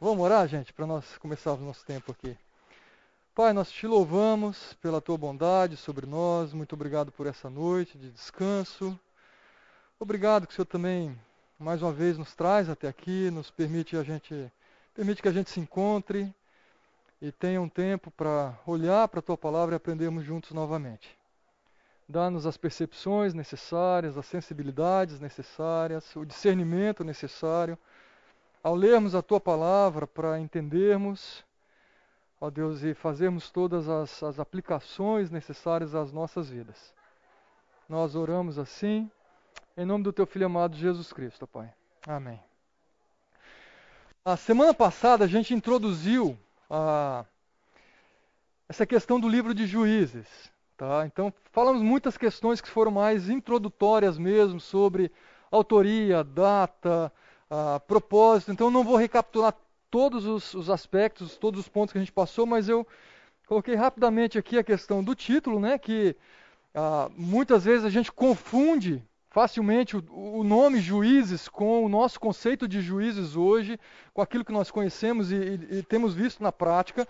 Vamos orar, gente, para nós começarmos nosso tempo aqui. Pai, nós te louvamos pela tua bondade sobre nós. Muito obrigado por essa noite de descanso. Obrigado que o Senhor também mais uma vez nos traz até aqui, nos permite a gente permite que a gente se encontre e tenha um tempo para olhar para a tua palavra e aprendermos juntos novamente. Dá-nos as percepções necessárias, as sensibilidades necessárias, o discernimento necessário ao lermos a tua palavra para entendermos, ó Deus, e fazermos todas as, as aplicações necessárias às nossas vidas. Nós oramos assim, em nome do teu filho amado Jesus Cristo, Pai. Amém. A semana passada a gente introduziu a, essa questão do livro de juízes. Tá? Então, falamos muitas questões que foram mais introdutórias mesmo, sobre autoria, data, propósito. Então, não vou recapitular todos os, os, aspectos, todos os pontos que a gente passou, mas eu coloquei rapidamente aqui a questão do título, né, que a, muitas vezes a gente confunde facilmente o, o, nome juízes com o nosso conceito de juízes hoje, com aquilo que nós conhecemos e, e, e temos visto na prática.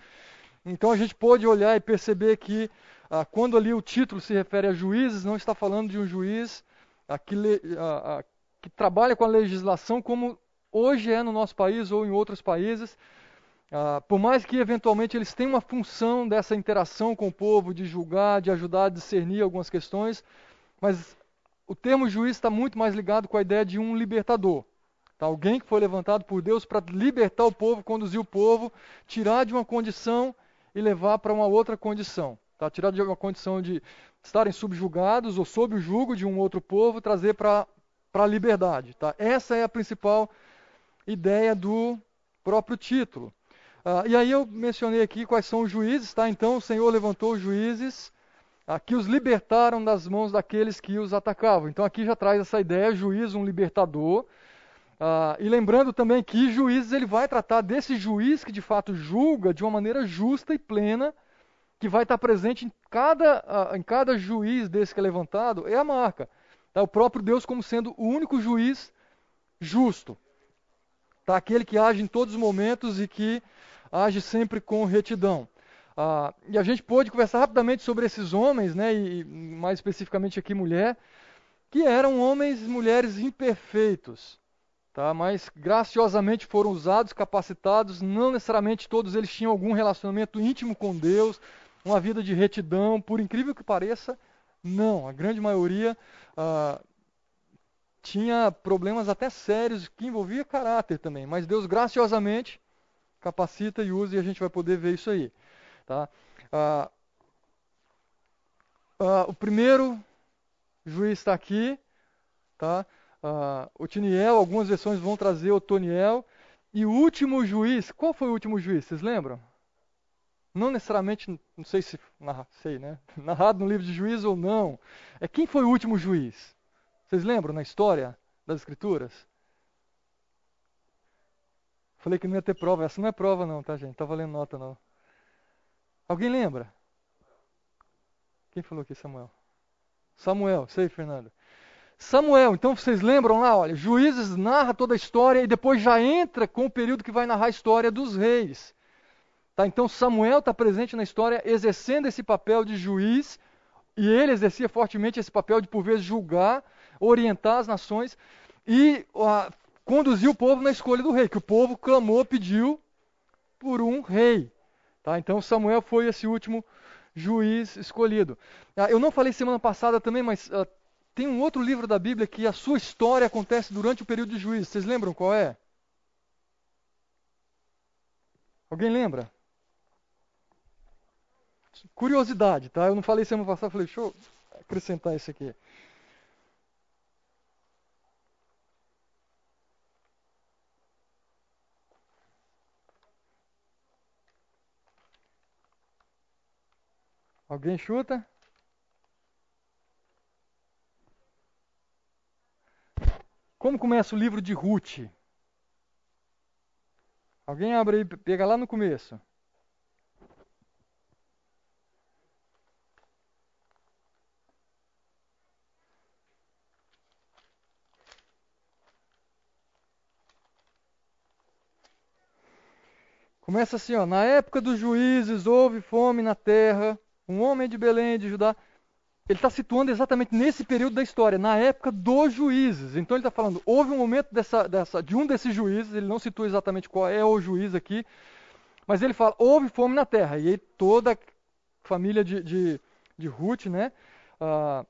Então a gente pode olhar e perceber que ah, quando ali o título se refere a juízes, não está falando de um juiz ah, que, que trabalha com a legislação como hoje é no nosso país ou em outros países. por mais que eventualmente eles tenham uma função dessa interação com o povo, de julgar, de ajudar a discernir algumas questões, mas o termo juiz está muito mais ligado com a ideia de um libertador. Tá? Alguém que foi levantado por Deus para libertar o povo, conduzir o povo, tirar de uma condição e levar para uma outra condição. Tá? Tirar de uma condição de estarem subjugados ou sob o jugo de um outro povo, trazer para a liberdade. Tá? Essa é a principal ideia do próprio título. Ah, e aí eu mencionei aqui quais são os juízes. Tá? Então o Senhor levantou os juízes que os libertaram das mãos daqueles que os atacavam. Então aqui já traz essa ideia, juiz, um libertador. Uh, e lembrando também que juízes ele vai tratar desse juiz que de fato julga de uma maneira justa e plena, que vai estar presente em cada, uh, em cada juiz desse que é levantado, é a marca. Tá? O próprio Deus como sendo o único juiz justo. Tá? Aquele que age em todos os momentos e que age sempre com retidão. Ah, e a gente pôde conversar rapidamente sobre esses homens, né, e mais especificamente aqui mulher, que eram homens e mulheres imperfeitos, tá, mas graciosamente foram usados, capacitados, não necessariamente todos eles tinham algum relacionamento íntimo com Deus, uma vida de retidão, por incrível que pareça, não, a grande maioria ah, tinha problemas até sérios que envolvia caráter também, mas Deus graciosamente capacita e usa e a gente vai poder ver isso aí. Tá? Ah, ah, o primeiro juiz está aqui, tá? Ah, o Tiniel, algumas versões vão trazer o Toniel. E o último juiz, qual foi o último juiz? Vocês lembram? Não necessariamente, não sei se sei, né? narrado no livro de juiz ou não. É quem foi o último juiz? Vocês lembram na história das escrituras? Falei que não ia ter prova. Essa não é prova não, tá, gente? Não tá valendo nota não. Alguém lembra? Quem falou aqui, Samuel? Samuel, sei, Fernando. Samuel, então vocês lembram lá, olha, Juízes narra toda a história e depois já entra com o período que vai narrar a história dos reis. Tá? Então Samuel está presente na história exercendo esse papel de juiz e ele exercia fortemente esse papel de por vezes julgar, orientar as nações e uh, conduzir o povo na escolha do rei, que o povo clamou, pediu por um rei. Tá? Então Samuel foi esse último juiz escolhido. Ah, eu não falei semana passada também, mas uh, tem um outro livro da Bíblia que a sua história acontece durante o período de juízo. Vocês lembram qual é? Alguém lembra? Curiosidade, tá? Eu não falei semana passada, falei, deixa eu acrescentar isso aqui. Alguém chuta? Como começa o livro de Ruth? Alguém abre aí, pega lá no começo. Começa assim, ó, na época dos juízes houve fome na terra, um homem de Belém de Judá. Ele está situando exatamente nesse período da história, na época dos juízes. Então ele está falando, houve um momento dessa, dessa, de um desses juízes, ele não situa exatamente qual é o juiz aqui, mas ele fala, houve fome na terra. E aí toda a família de, de, de Ruth, né, uh,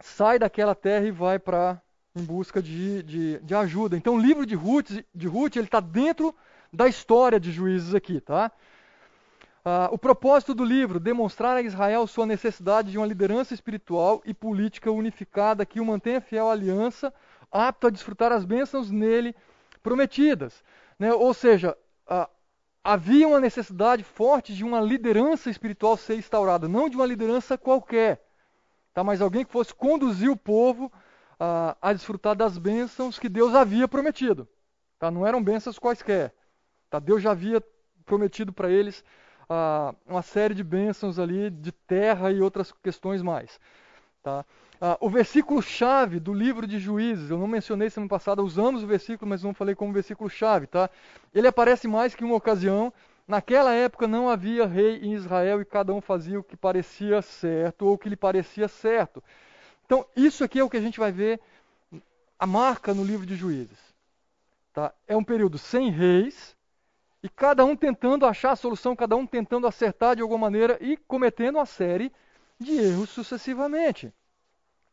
sai daquela terra e vai para em busca de, de, de, ajuda. Então o livro de Ruth, de Ruth ele está dentro da história de juízes aqui, tá? Uh, o propósito do livro, demonstrar a Israel sua necessidade de uma liderança espiritual e política unificada que o mantenha fiel à aliança, apto a desfrutar as bênçãos nele prometidas. Né? Ou seja, uh, havia uma necessidade forte de uma liderança espiritual ser instaurada, não de uma liderança qualquer, tá? mas alguém que fosse conduzir o povo uh, a desfrutar das bênçãos que Deus havia prometido. Tá? Não eram bênçãos quaisquer. Tá? Deus já havia prometido para eles uh, uma série de bênçãos ali de terra e outras questões mais. Tá? Uh, o versículo-chave do livro de Juízes, eu não mencionei semana passada, usamos o versículo, mas não falei como versículo-chave. Tá? Ele aparece mais que uma ocasião. Naquela época não havia rei em Israel e cada um fazia o que parecia certo ou o que lhe parecia certo. Então, isso aqui é o que a gente vai ver, a marca no livro de Juízes. Tá? É um período sem reis, e cada um tentando achar a solução, cada um tentando acertar de alguma maneira e cometendo uma série de erros sucessivamente.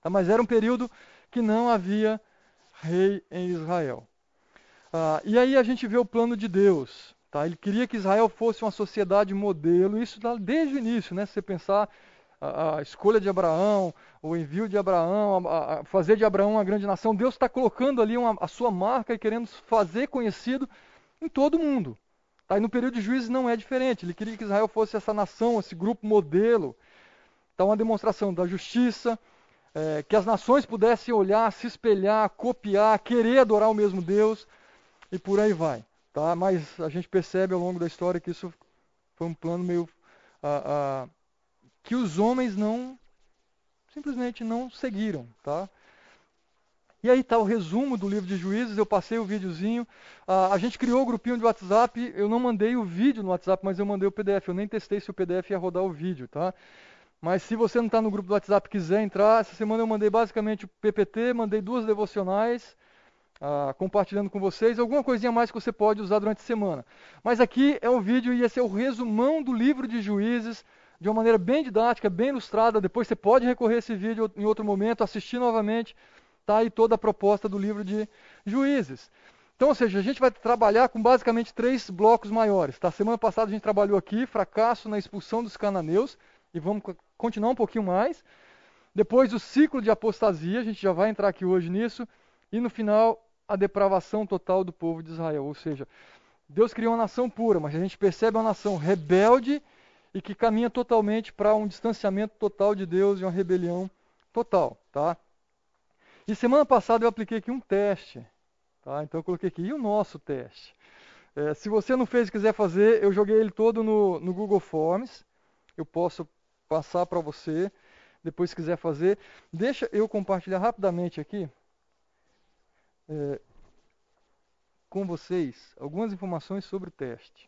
Tá? Mas era um período que não havia rei em Israel. Ah, e aí a gente vê o plano de Deus. Tá? Ele queria que Israel fosse uma sociedade modelo, isso desde o início, né? Se você pensar a, a escolha de Abraão, o envio de Abraão, a, a fazer de Abraão uma grande nação, Deus está colocando ali uma, a sua marca e querendo fazer conhecido em todo o mundo. Tá? E no período de juízes não é diferente. Ele queria que Israel fosse essa nação, esse grupo modelo. Então, uma demonstração da justiça, é, que as nações pudessem olhar, se espelhar, copiar, querer adorar o mesmo Deus e por aí vai. Tá? Mas a gente percebe ao longo da história que isso foi um plano meio. Ah, ah, que os homens não. simplesmente não seguiram. Tá? E aí está o resumo do livro de juízes, eu passei o videozinho. Uh, a gente criou o grupinho de WhatsApp, eu não mandei o vídeo no WhatsApp, mas eu mandei o PDF. Eu nem testei se o PDF ia rodar o vídeo, tá? Mas se você não está no grupo do WhatsApp e quiser entrar, essa semana eu mandei basicamente o PPT, mandei duas devocionais, uh, compartilhando com vocês, alguma coisinha mais que você pode usar durante a semana. Mas aqui é o vídeo e esse é o resumão do livro de juízes, de uma maneira bem didática, bem ilustrada. Depois você pode recorrer a esse vídeo em outro momento, assistir novamente Está aí toda a proposta do livro de Juízes. Então, ou seja, a gente vai trabalhar com basicamente três blocos maiores. Tá? Semana passada a gente trabalhou aqui, fracasso na expulsão dos cananeus, e vamos continuar um pouquinho mais. Depois o ciclo de apostasia, a gente já vai entrar aqui hoje nisso. E no final, a depravação total do povo de Israel. Ou seja, Deus criou uma nação pura, mas a gente percebe uma nação rebelde e que caminha totalmente para um distanciamento total de Deus e uma rebelião total. Tá? E semana passada eu apliquei aqui um teste. Tá? Então eu coloquei aqui, e o nosso teste? É, se você não fez e quiser fazer, eu joguei ele todo no, no Google Forms. Eu posso passar para você, depois se quiser fazer. Deixa eu compartilhar rapidamente aqui é, com vocês algumas informações sobre o teste.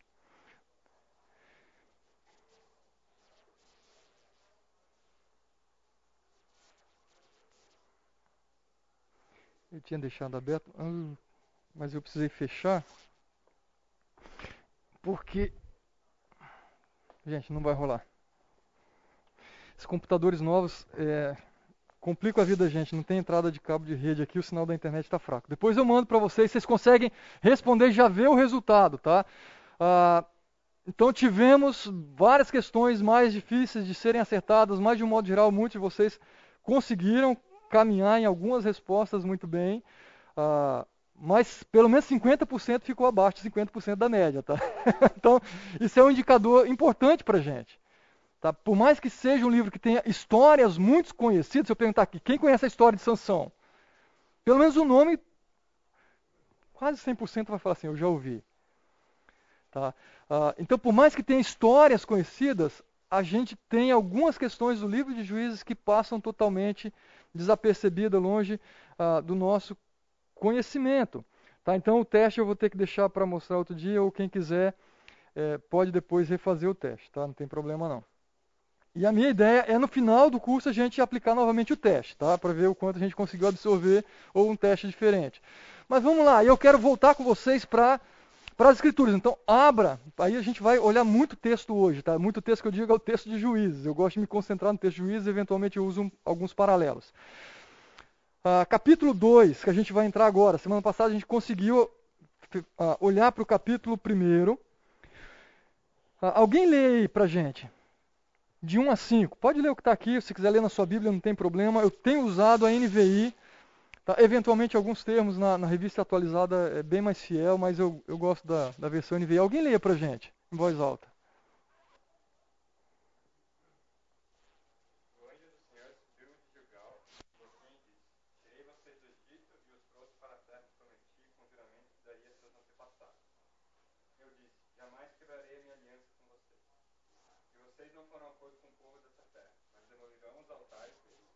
Eu tinha deixado aberto, ah, mas eu precisei fechar. Porque. Gente, não vai rolar. Esses computadores novos é, complicam a vida da gente. Não tem entrada de cabo de rede aqui, o sinal da internet está fraco. Depois eu mando para vocês, vocês conseguem responder e já ver o resultado, tá? Ah, então tivemos várias questões mais difíceis de serem acertadas, mas de um modo geral, muitos de vocês conseguiram caminhar em algumas respostas muito bem, uh, mas pelo menos 50% ficou abaixo de 50% da média. Tá? então, isso é um indicador importante para a gente. Tá? Por mais que seja um livro que tenha histórias muito conhecidas, se eu perguntar aqui, quem conhece a história de Sansão? Pelo menos o nome, quase 100% vai falar assim, eu já ouvi. Tá? Uh, então, por mais que tenha histórias conhecidas, a gente tem algumas questões do livro de juízes que passam totalmente desapercebida, longe ah, do nosso conhecimento. Tá? Então o teste eu vou ter que deixar para mostrar outro dia, ou quem quiser é, pode depois refazer o teste, tá? Não tem problema não. E a minha ideia é no final do curso a gente aplicar novamente o teste, tá? Para ver o quanto a gente conseguiu absorver ou um teste diferente. Mas vamos lá, eu quero voltar com vocês para para as escrituras. Então, abra, aí a gente vai olhar muito texto hoje, tá? Muito texto que eu digo é o texto de juízes. Eu gosto de me concentrar no texto de juízes, eventualmente eu uso um, alguns paralelos. Ah, capítulo 2, que a gente vai entrar agora. Semana passada a gente conseguiu ah, olhar para o capítulo 1. Ah, alguém lê aí para gente? De 1 a 5. Pode ler o que está aqui, se quiser ler na sua Bíblia, não tem problema. Eu tenho usado a NVI Tá, eventualmente, alguns termos na, na, revista atualizada é bem mais fiel, mas eu, eu gosto da, da versão NVI. Alguém leia para gente, em voz alta. vocês não foram acordo com o povo dessa terra, mas demolirão os altares deles.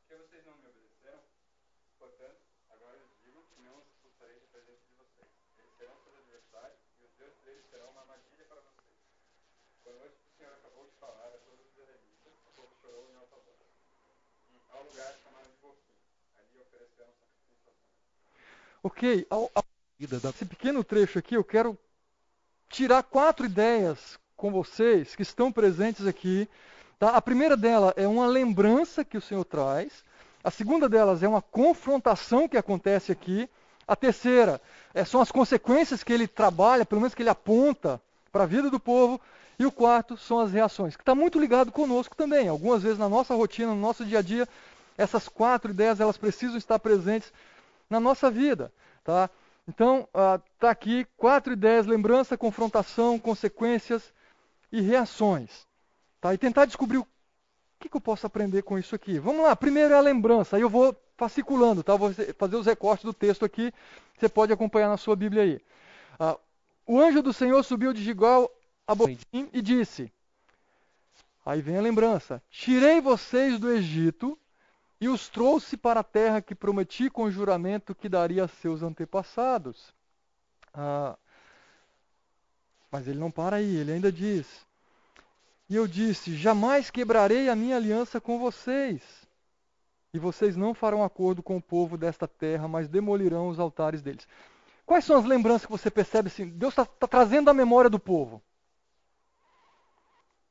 Porque vocês não me obedeceram, Portanto, agora eu digo que não os expulsarei da presença de vocês. Eles serão seus adversários e os deuses deles serão uma armadilha para vocês. Quando hoje o Senhor acabou de falar a todos os israelitas, o povo chorou em alta voz. Há um lugar chamado de Boquim. Ali ofereceram sacrifício ao Senhor. Ok, ao, ao... esse pequeno trecho aqui eu quero tirar quatro ideias com vocês que estão presentes aqui. Tá? A primeira dela é uma lembrança que o Senhor traz. A segunda delas é uma confrontação que acontece aqui. A terceira é, são as consequências que ele trabalha, pelo menos que ele aponta para a vida do povo. E o quarto são as reações, que está muito ligado conosco também. Algumas vezes na nossa rotina, no nosso dia a dia, essas quatro ideias elas precisam estar presentes na nossa vida. Tá? Então, está ah, aqui quatro ideias: lembrança, confrontação, consequências e reações. Tá? E tentar descobrir o que, que eu posso aprender com isso aqui? Vamos lá, primeiro é a lembrança, aí eu vou fasciculando, tá? vou fazer os recortes do texto aqui, você pode acompanhar na sua Bíblia aí. Ah, o anjo do Senhor subiu de Gilgal a Botim e disse, aí vem a lembrança, tirei vocês do Egito e os trouxe para a terra que prometi com juramento que daria a seus antepassados. Ah, mas ele não para aí, ele ainda diz, e eu disse: Jamais quebrarei a minha aliança com vocês. E vocês não farão acordo com o povo desta terra, mas demolirão os altares deles. Quais são as lembranças que você percebe assim? Deus está tá trazendo à memória do povo.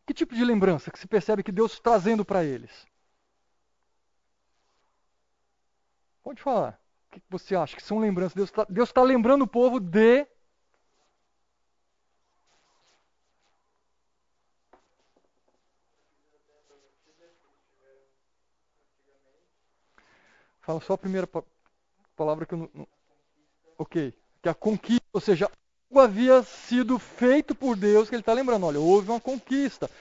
Que tipo de lembrança que se percebe que Deus está trazendo para eles? Pode falar. O que você acha que são lembranças? Deus está Deus tá lembrando o povo de Fala só a primeira palavra que eu não. Ok. Que a conquista, ou seja, algo havia sido feito por Deus, que ele está lembrando. Olha, houve uma conquista.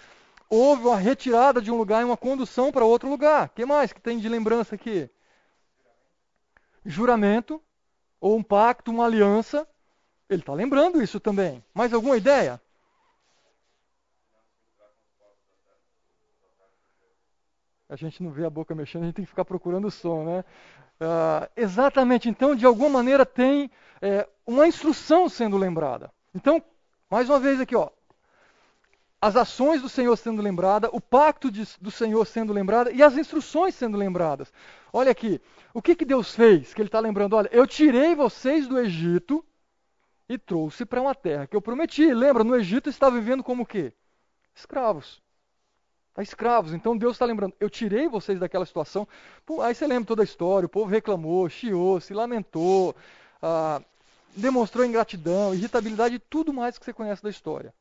Houve uma retirada de um lugar e uma condução para outro lugar. O que mais que tem de lembrança aqui? Juramento, ou um pacto, uma aliança. Ele está lembrando isso também. Mais alguma ideia? a gente não vê a boca mexendo, a gente tem que ficar procurando o som, né? Uh, exatamente, então, de alguma maneira tem é, uma instrução sendo lembrada. Então, mais uma vez aqui, ó, as ações do Senhor sendo lembrada, o pacto de, do Senhor sendo lembrada e as instruções sendo lembradas. Olha aqui, o que, que Deus fez? Que Ele está lembrando, olha, eu tirei vocês do Egito e trouxe para uma terra que eu prometi. Lembra, no Egito estava vivendo como o quê? Escravos. Tá escravos. Então Deus está lembrando, eu tirei vocês daquela situação. Pô, aí você lembra toda a história, o povo reclamou, chiou, se lamentou, ah, demonstrou ingratidão, irritabilidade e tudo mais que você conhece da história.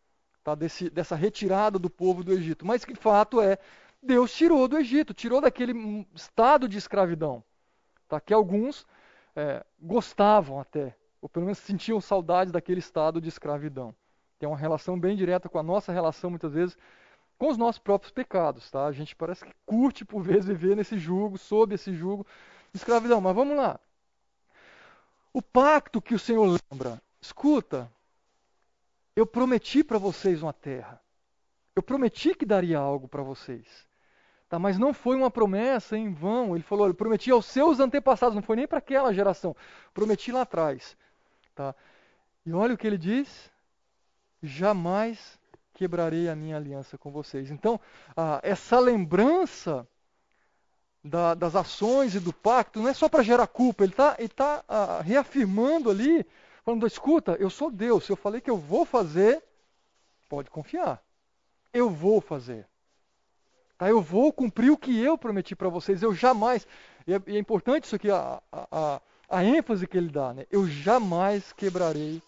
Tá? Desse, dessa retirada do povo do Egito. Mas que fato é, Deus tirou do Egito, tirou daquele estado de escravidão. Tá? Que alguns é, gostavam até, ou pelo menos sentiam saudade daquele estado de escravidão. Tem uma relação bem direta com a nossa relação, muitas vezes, com os nossos próprios pecados, tá? A gente parece que curte por vezes viver nesse jugo, sob esse jugo de escravidão. Mas vamos lá. O pacto que o Senhor lembra, escuta, eu prometi para vocês uma terra. Eu prometi que daria algo para vocês. Tá, mas não foi uma promessa em vão. Ele falou, eu prometi aos seus antepassados, não foi nem para aquela geração. Prometi lá atrás. Tá? E olha o que ele diz. jamais quebrarei a minha aliança com vocês. Então, ah, essa lembrança da, das ações e do pacto não é só para gerar culpa, ele está tá, ah, reafirmando ali, falando: escuta, eu sou Deus, se eu falei que eu vou fazer, pode confiar, eu vou fazer. Tá, eu vou cumprir o que eu prometi para vocês, eu jamais. E é, e é, importante isso aqui, a, a, a, ênfase que ele dá, né? Eu jamais quebrarei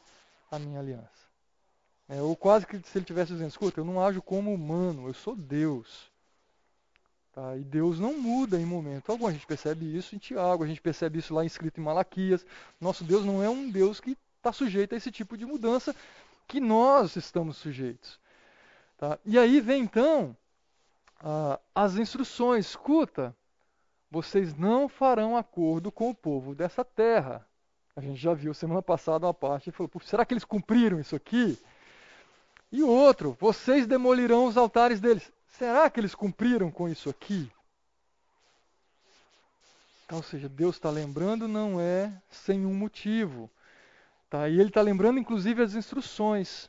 a minha aliança. É, ou quase que se ele tivesse dizendo, escuta, eu não ajo como humano, eu sou Deus. Tá? E Deus não muda em momento algum. A gente percebe isso em Tiago, a gente percebe isso lá escrito em Malaquias. Nosso Deus não é um Deus que está sujeito a esse tipo de mudança que nós estamos sujeitos. Tá? E aí vem então as instruções. Escuta, vocês não farão acordo com o povo dessa terra. A gente já viu semana passada uma parte e falou: será que eles cumpriram isso aqui? E outro, vocês demolirão os altares deles. Será que eles cumpriram com isso aqui? Então, ou seja, Deus está lembrando não é sem um motivo. Tá? E ele está lembrando, inclusive, as instruções.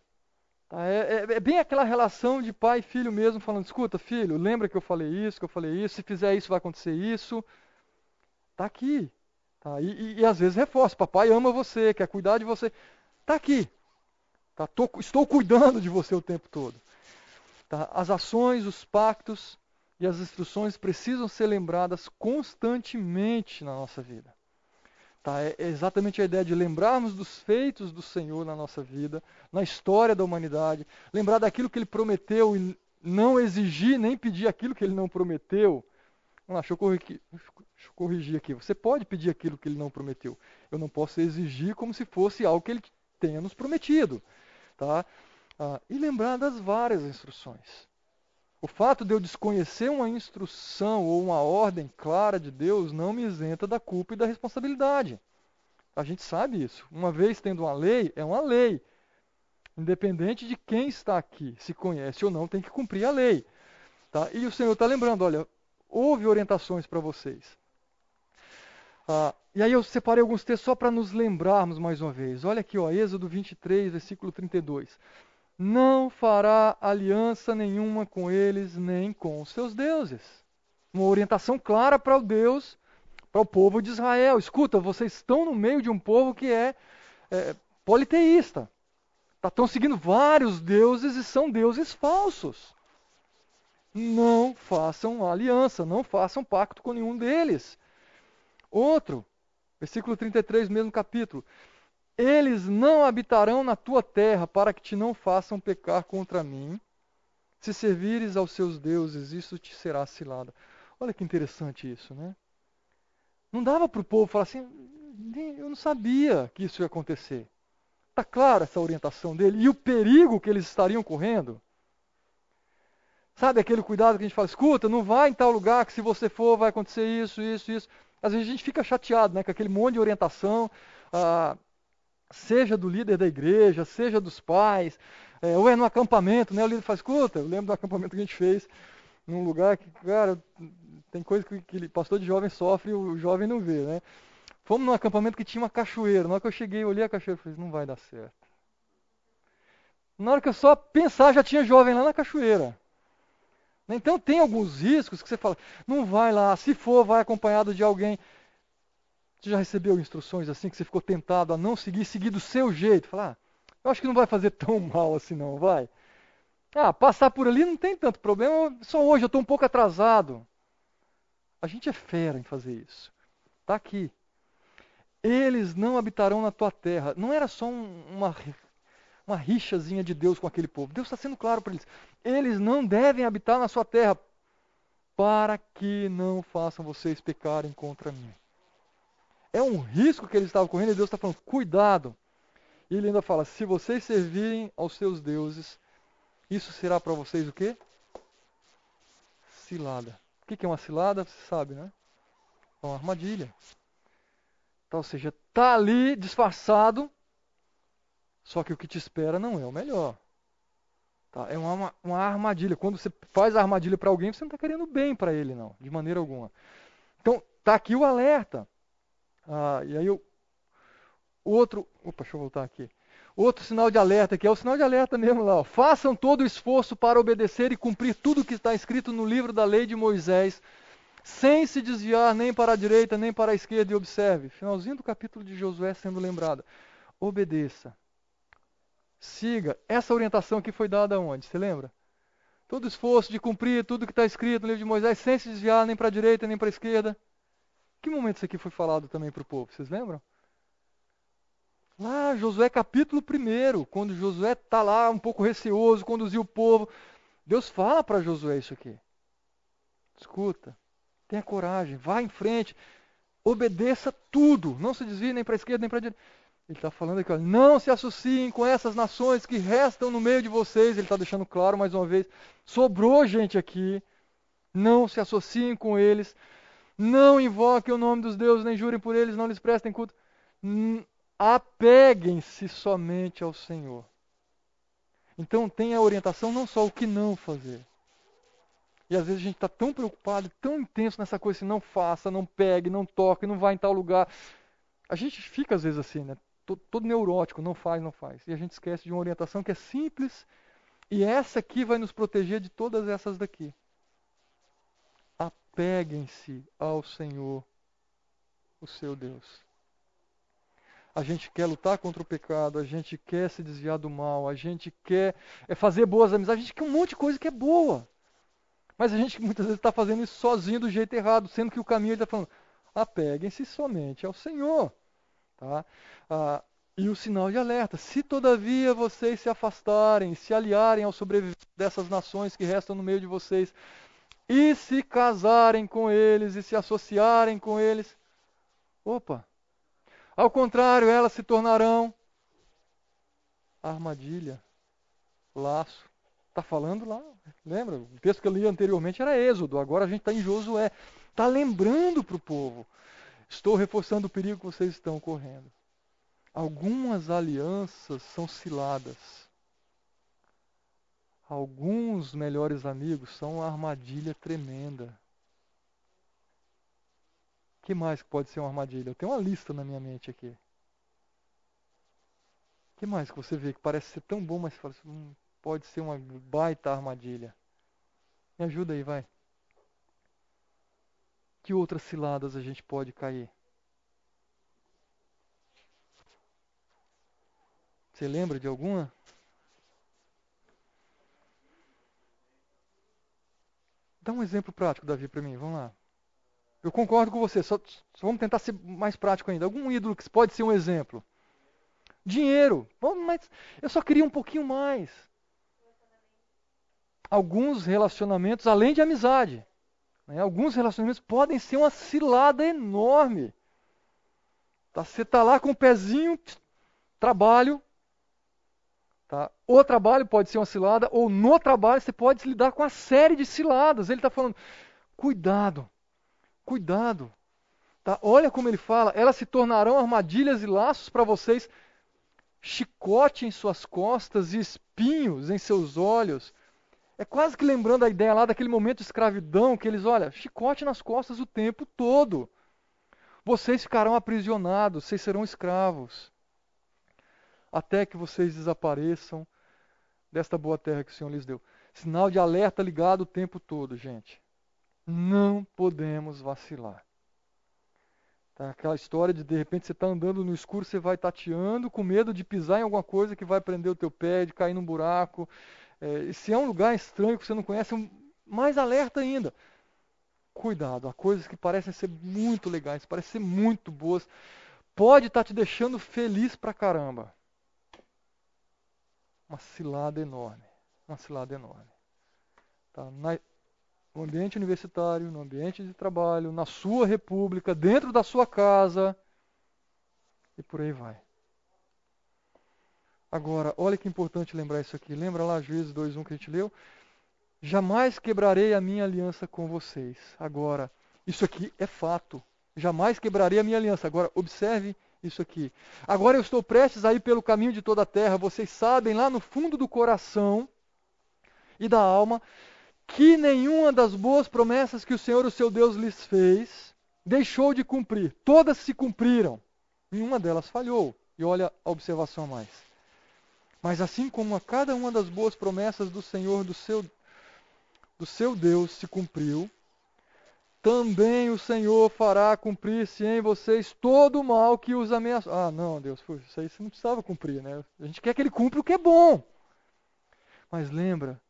Tá? É, é, é, bem aquela relação de pai e filho mesmo, falando: escuta, filho, lembra que eu falei isso, que eu falei isso, se fizer isso vai acontecer isso. Está aqui. Tá? E, e, e às vezes reforça: papai ama você, quer cuidar de você. Está aqui. Tá? Tô, estou cuidando de você o tempo todo. Tá? As ações, os pactos e as instruções precisam ser lembradas constantemente na nossa vida. Tá? É exatamente a ideia de lembrarmos dos feitos do Senhor na nossa vida, na história da humanidade, lembrar daquilo que Ele prometeu e não exigir nem pedir aquilo que Ele não prometeu. Vamos lá, deixa eu, corrigir, deixa eu corrigir aqui. Você pode pedir aquilo que Ele não prometeu. Eu não posso exigir como se fosse algo que Ele tenha nos prometido. Tá? Ah, e lembrar das várias instruções. O fato de eu desconhecer uma instrução ou uma ordem clara de Deus não me isenta da culpa e da responsabilidade. A gente sabe isso. Uma vez tendo uma lei, é uma lei. Independente de quem está aqui, se conhece ou não, tem que cumprir a lei. Tá? E o Senhor está lembrando: olha, houve orientações para vocês. Ah, e aí eu separei alguns textos só para nos lembrarmos mais uma vez. Olha aqui, ó, Êxodo 23, versículo 32. Não fará aliança nenhuma com eles, nem com os seus deuses. Uma orientação clara para o Deus, para o povo de Israel. Escuta, vocês estão no meio de um povo que é, é politeísta. Tá, estão seguindo vários deuses e são deuses falsos. Não façam aliança, não façam pacto com nenhum deles. Outro, versículo 33, mesmo capítulo. Eles não habitarão na tua terra para que te não façam pecar contra mim. Se servires aos seus deuses, isso te será cilada. Olha que interessante isso, né? Não dava para o povo falar assim, eu não sabia que isso ia acontecer. Está clara essa orientação dele e o perigo que eles estariam correndo. Sabe aquele cuidado que a gente fala, escuta, não vai em tal lugar que se você for vai acontecer isso, isso, isso. Às vezes a gente fica chateado né, com aquele monte de orientação, ah, seja do líder da igreja, seja dos pais, é, ou é no acampamento, né? O líder faz, escuta, eu lembro do acampamento que a gente fez num lugar que, cara, tem coisa que, que pastor de jovem sofre e o jovem não vê, né? Fomos num acampamento que tinha uma cachoeira. Na hora que eu cheguei, olhei a cachoeira e falei, não vai dar certo. Na hora que eu só pensar, já tinha jovem lá na cachoeira. Então tem alguns riscos que você fala, não vai lá, se for, vai acompanhado de alguém. Você já recebeu instruções assim que você ficou tentado a não seguir, seguir do seu jeito? Falar, ah, eu acho que não vai fazer tão mal assim não, vai. Ah, passar por ali não tem tanto problema, só hoje eu estou um pouco atrasado. A gente é fera em fazer isso. Está aqui. Eles não habitarão na tua terra. Não era só um, uma uma rixazinha de Deus com aquele povo. Deus está sendo claro para eles. Eles não devem habitar na sua terra para que não façam vocês pecarem contra mim. É um risco que eles estavam correndo e Deus está falando, cuidado. E ele ainda fala, se vocês servirem aos seus deuses, isso será para vocês o quê? Cilada. O que é uma cilada? Você sabe, né? É uma armadilha. Então, ou seja, está ali disfarçado só que o que te espera não é o melhor. Tá? É uma, uma armadilha. Quando você faz a armadilha para alguém, você não está querendo bem para ele, não, de maneira alguma. Então, está aqui o alerta. Ah, e aí o, o outro. Opa, deixa eu voltar aqui. Outro sinal de alerta, que é o sinal de alerta mesmo lá. Ó. Façam todo o esforço para obedecer e cumprir tudo o que está escrito no livro da lei de Moisés, sem se desviar nem para a direita nem para a esquerda. E observe, finalzinho do capítulo de Josué sendo lembrado. Obedeça. Siga. Essa orientação aqui foi dada aonde? Você lembra? Todo esforço de cumprir tudo que está escrito no livro de Moisés, sem se desviar nem para a direita nem para a esquerda. Que momento isso aqui foi falado também para o povo? Vocês lembram? Lá, Josué capítulo 1, quando Josué está lá um pouco receoso, conduziu o povo. Deus fala para Josué isso aqui. Escuta, tenha coragem, vá em frente, obedeça tudo, não se desvie nem para a esquerda nem para a direita. Ele está falando aqui, não se associem com essas nações que restam no meio de vocês. Ele está deixando claro mais uma vez. Sobrou gente aqui. Não se associem com eles. Não invoquem o nome dos deuses, nem jurem por eles, não lhes prestem culto. Apeguem-se somente ao Senhor. Então tenha a orientação não só o que não fazer. E às vezes a gente está tão preocupado, tão intenso nessa coisa assim, não faça, não pegue, não toque, não vá em tal lugar. A gente fica às vezes assim, né? todo, todo neurótico, não faz, não faz. E a gente esquece de uma orientação que é simples e essa aqui vai nos proteger de todas essas daqui. Apeguem-se ao Senhor, o seu Deus. A gente quer lutar contra o pecado, a gente quer se desviar do mal, a gente quer é fazer boas amizades, a gente quer um monte de coisa que é boa. Mas a gente muitas vezes está fazendo isso sozinho do jeito errado, sendo que o caminho está falando: apeguem-se somente ao Senhor. Tá? Ah, e o sinal de alerta: se todavia vocês se afastarem, se aliarem ao sobrevivente dessas nações que restam no meio de vocês, e se casarem com eles e se associarem com eles, opa! Ao contrário, elas se tornarão armadilha, laço. Está falando lá, lembra? O texto que eu li anteriormente era Êxodo, agora a gente está em Josué. Está lembrando para o povo. Estou reforçando o perigo que vocês estão correndo. Algumas alianças são ciladas. Alguns melhores amigos são uma armadilha tremenda. O que mais pode ser uma armadilha? Eu tenho uma lista na minha mente aqui. O que mais que você vê que parece ser tão bom, mas assim, hum, pode ser uma baita armadilha? Me ajuda aí, vai. Que outras ciladas a gente pode cair? Você lembra de alguma? Dá um exemplo prático, Davi, para mim. Vamos lá. Eu concordo com você, só, só, vamos tentar ser mais prático ainda. Algum ídolo que pode ser um exemplo? Dinheiro. Bom, mas eu só queria um pouquinho mais. Alguns relacionamentos, além de amizade. Né? Alguns relacionamentos podem ser uma cilada enorme. Tá? Você está lá com o pezinho, trabalho. Tá? O trabalho pode ser uma cilada, ou no trabalho você pode lidar com uma série de ciladas. Ele está falando, cuidado, cuidado. Tá? Olha como ele fala, elas se tornarão armadilhas e laços para vocês, chicote em suas costas e espinhos em seus olhos. É quase que lembrando a ideia lá daquele momento de escravidão, que eles, olha, chicote nas costas o tempo todo. Vocês ficarão aprisionados, vocês serão escravos. Até que vocês desapareçam desta boa terra que o Senhor lhes deu. Sinal de alerta ligado o tempo todo, gente. Não podemos vacilar. Tá? Aquela história de de repente você está andando no escuro, você vai tateando com medo de pisar em alguma coisa que vai prender o teu pé, de cair num buraco. É, se é um lugar estranho que você não conhece, mais alerta ainda. Cuidado, há coisas que parecem ser muito legais, parecem ser muito boas, pode estar tá te deixando feliz pra caramba. Uma cilada enorme, uma cilada enorme. Tá? Na, no ambiente universitário, no ambiente de trabalho, na sua república, dentro da sua casa e por aí vai. Agora, olha que importante lembrar isso aqui. Lembra lá Juízes 2.1 que a gente leu? Jamais quebrarei a minha aliança com vocês. Agora, isso aqui é fato. Jamais quebrarei a minha aliança. Agora, observe isso aqui. Agora eu estou prestes a ir pelo caminho de toda a terra. Vocês sabem lá no fundo do coração e da alma que nenhuma das boas promessas que o Senhor, o seu Deus, lhes fez deixou de cumprir. Todas se cumpriram. Nenhuma delas falhou. E olha a observação a mais Mas assim como a cada uma das boas promessas do Senhor, do seu, do seu Deus, se cumpriu, também o Senhor fará cumprir-se em vocês todo o mal que os ameaçou. Ah, não, Deus, isso aí você não precisava cumprir, né? A gente quer que ele cumpra o que é bom. Mas lembra,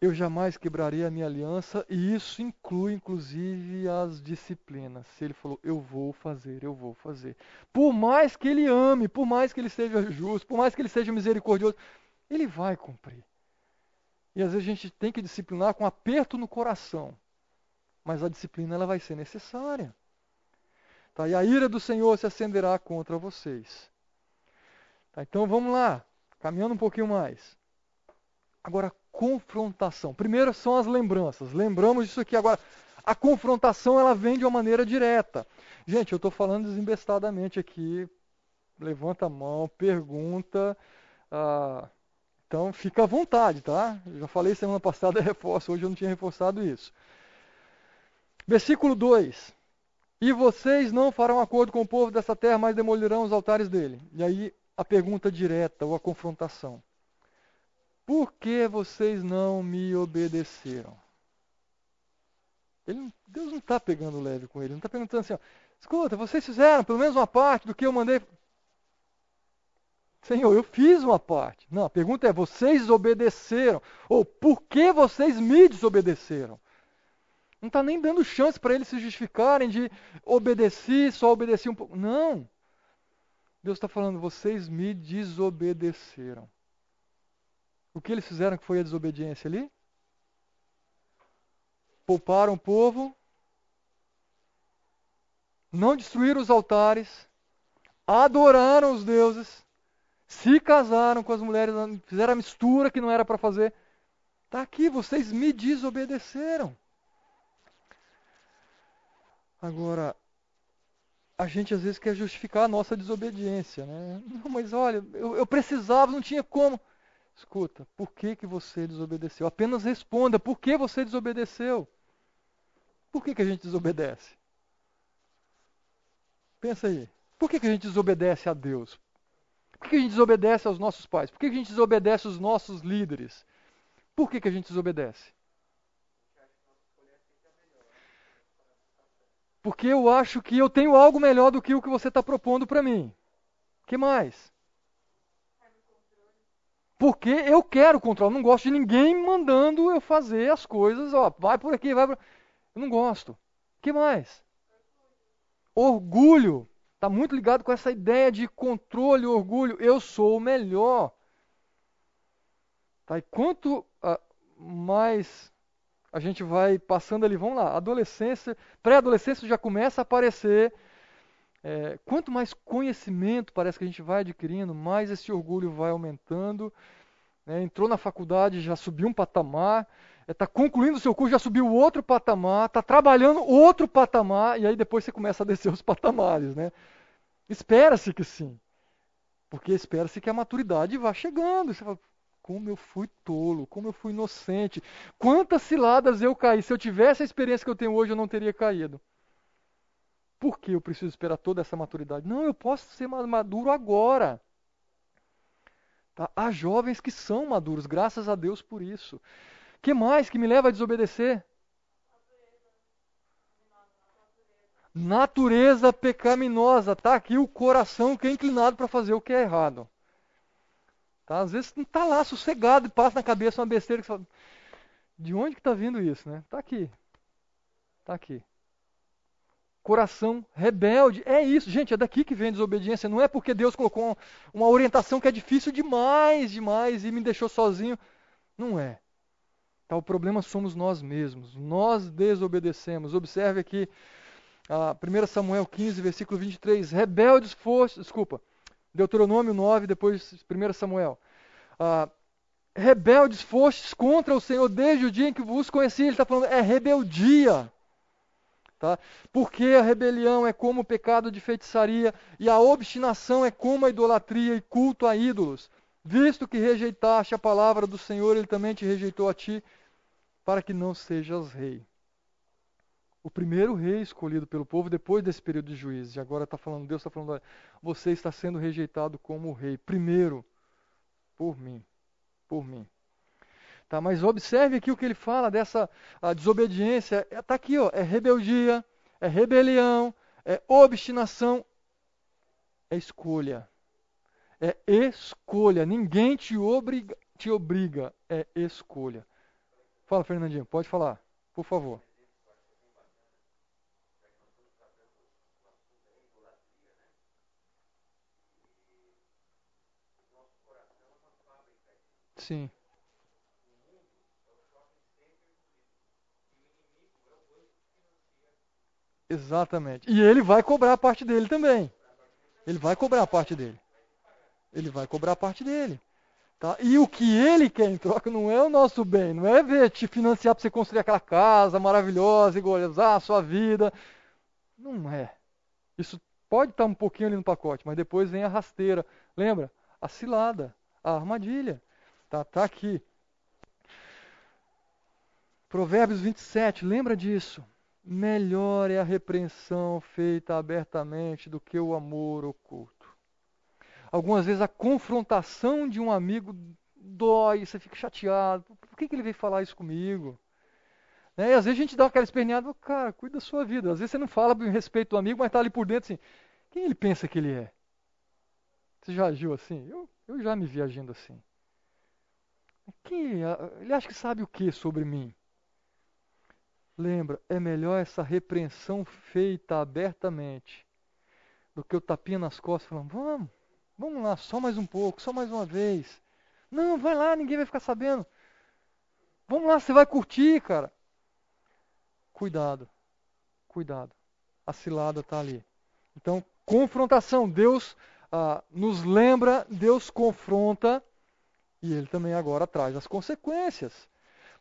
eu jamais quebraria a minha aliança e isso inclui inclusive as disciplinas. Se ele falou, eu vou fazer, eu vou fazer. Por mais que ele ame, por mais que ele seja justo, por mais que ele seja misericordioso, ele vai cumprir. E às vezes a gente tem que disciplinar com aperto no coração mas a disciplina ela vai ser necessária. Tá? E a ira do Senhor se acenderá contra vocês. Tá? Então vamos lá, caminhando um pouquinho mais. Agora, confrontação. Primeiro são as lembranças. Lembramos disso aqui. Agora, a confrontação ela vem de uma maneira direta. Gente, eu estou falando desembestadamente aqui. Levanta a mão, pergunta. Ah, então, fica à vontade, tá? Eu já falei semana passada, reforço. Hoje eu não tinha reforçado isso. Versículo 2: E vocês não farão acordo com o povo dessa terra, mas demolirão os altares dele. E aí a pergunta direta ou a confrontação: Por que vocês não me obedeceram? Ele, Deus não está pegando leve com ele, não está perguntando assim: ó, escuta, vocês fizeram pelo menos uma parte do que eu mandei. Senhor, eu fiz uma parte. Não, a pergunta é: vocês obedeceram? Ou por que vocês me desobedeceram? Não está nem dando chance para eles se justificarem de obedecer, só obedecer um pouco. Não. Deus está falando, vocês me desobedeceram. O que eles fizeram que foi a desobediência ali? Pouparam o povo, não destruíram os altares, adoraram os deuses, se casaram com as mulheres, fizeram a mistura que não era para fazer. Está aqui, vocês me desobedeceram. Agora, a gente às vezes quer justificar a nossa desobediência, né? Não, mas olha, eu, eu, precisava, não tinha como. Escuta, por que, que você desobedeceu? Apenas responda, por que você desobedeceu? Por que, que a gente desobedece? Pensa aí. Por que, que a gente desobedece a Deus? Por que, a gente desobedece aos nossos pais? Por que a gente desobedece aos nossos líderes? Por que, que a gente desobedece? Porque eu acho que eu tenho algo melhor do que o que você está propondo para mim. Que mais? Porque eu quero controle. Não gosto de ninguém mandando eu fazer as coisas. Ó, vai por aqui, vai por... Eu não gosto. Que mais? Orgulho. Está muito ligado com essa ideia de controle, orgulho. Eu sou o melhor. Tá? E quanto uh, mais a gente vai passando ali, vamos lá, adolescência, pré-adolescência já começa a aparecer. É, quanto mais conhecimento parece que a gente vai adquirindo, mais esse orgulho vai aumentando. Né? Entrou na faculdade, já subiu um patamar. Está é, concluindo o seu curso, já subiu outro patamar. Está trabalhando outro patamar. E aí depois você começa a descer os patamares. Né? Espera-se que sim. Porque espera-se que a maturidade vá chegando. Você fala, como eu fui tolo, como eu fui inocente. Quantas ciladas eu caí. Se eu tivesse a experiência que eu tenho hoje, eu não teria caído. Por que eu preciso esperar toda essa maturidade? Não, eu posso ser maduro agora. Tá? Há jovens que são maduros, graças a Deus por isso. que mais que me leva a desobedecer? Natureza pecaminosa. Tá aqui o coração que é inclinado para fazer o que é errado. Tá? Às vezes não está lá sossegado e passa na cabeça uma besteira que fala, de onde que está vindo isso, né? Está aqui. Está aqui. Coração rebelde. É isso, gente, é daqui que vem a desobediência. Não é porque Deus colocou uma orientação que é difícil demais, demais e me deixou sozinho. Não é. Tá, o problema somos nós mesmos. Nós desobedecemos. Observe aqui, a 1 Samuel 15, versículo 23. Rebeldes foste, desculpa, Deuteronômio 9, depois 1 Samuel. Ah, rebeldes fostes contra o Senhor desde o dia em que vos conheci. Ele está falando, é rebeldia. Tá? Porque a rebelião é como o pecado de feitiçaria e a obstinação é como a idolatria e culto a ídolos. Visto que rejeitaste a palavra do Senhor, ele também te rejeitou a ti, para que não sejas rei o primeiro rei escolhido pelo povo depois desse período de juízes. E agora está falando, Deus está falando, olha, você está sendo rejeitado como rei. Primeiro, por mim, por mim. Tá, mas observe aqui o que ele fala dessa desobediência. Está é, aqui, ó, é rebeldia, é rebelião, é obstinação, é escolha. É escolha. Ninguém te obriga, te obriga, é escolha. Fala, Fernandinho, pode falar, por favor. Sim. Exatamente. E ele vai cobrar a parte dele também. Ele vai cobrar a parte dele. Ele vai cobrar a parte dele. Tá? E o que ele quer em troca não é o nosso bem, não é ver te financiar para você construir aquela casa maravilhosa, igualizar a sua vida. Não é. Isso pode estar um pouquinho ali no pacote, mas depois vem a rasteira. Lembra? A cilada, a armadilha. Tá, tá aqui. Provérbios 27, lembra disso. Melhor é a repreensão feita abertamente do que o amor oculto. Algumas vezes a confrontação de um amigo dói, você fica chateado. Por que, que ele veio falar isso comigo? Né? E às vezes a gente dá aquela esperneada, cara, cuida da sua vida. Às vezes você não fala em respeito do amigo, mas está ali por dentro assim, quem ele pensa que ele é? Você já agiu assim? Eu, eu já me vi agindo assim. Ele acha que sabe o que sobre mim? Lembra, é melhor essa repreensão feita abertamente do que o tapinha nas costas falando, vamos, vamos lá, só mais um pouco, só mais uma vez. Não, vai lá, ninguém vai ficar sabendo. Vamos lá, você vai curtir, cara. Cuidado, cuidado. A cilada está ali. Então, confrontação. Deus ah, nos lembra, Deus confronta e Ele também agora traz as consequências.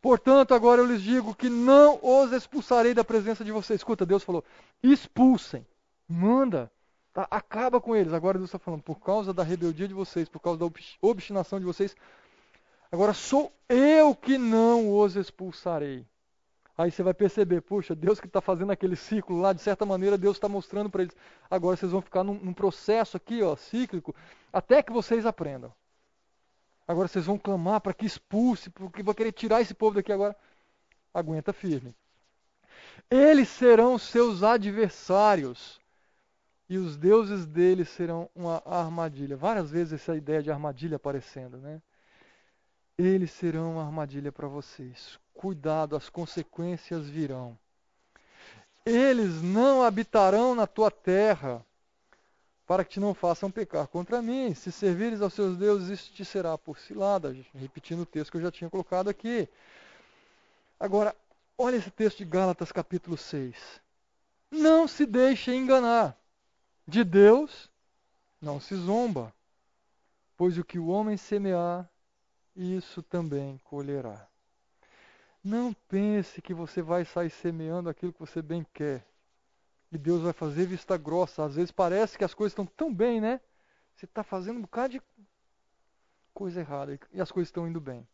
Portanto, agora eu lhes digo que não os expulsarei da presença de vocês. Escuta, Deus falou: expulsem, manda, tá? acaba com eles. Agora Deus está falando: por causa da rebeldia de vocês, por causa da obstinação de vocês, agora sou eu que não os expulsarei. Aí você vai perceber, puxa, Deus que está fazendo aquele ciclo lá, de certa maneira, Deus está mostrando para eles. Agora vocês vão ficar num, num processo aqui, ó, cíclico, até que vocês aprendam. Agora vocês vão clamar para que expulse, porque vão querer tirar esse povo daqui agora. Aguenta firme. Eles serão seus adversários e os deuses deles serão uma armadilha. Várias vezes essa ideia de armadilha aparecendo, né? Eles serão uma armadilha para vocês. Cuidado, as consequências virão. Eles não habitarão na tua terra para que te não façam pecar contra mim. Se servires aos seus deuses, isso te será por cilada. Repetindo o texto que eu já tinha colocado aqui. Agora, olha esse texto de Gálatas, capítulo 6. Não se deixe enganar. De Deus não se zomba, pois o que o homem semear, isso também colherá. Não pense que você vai sair semeando aquilo que você bem quer e Deus vai fazer vista grossa. Às vezes parece que as coisas estão tão bem, né? Você está fazendo um bocado de coisa errada e as coisas estão indo bem.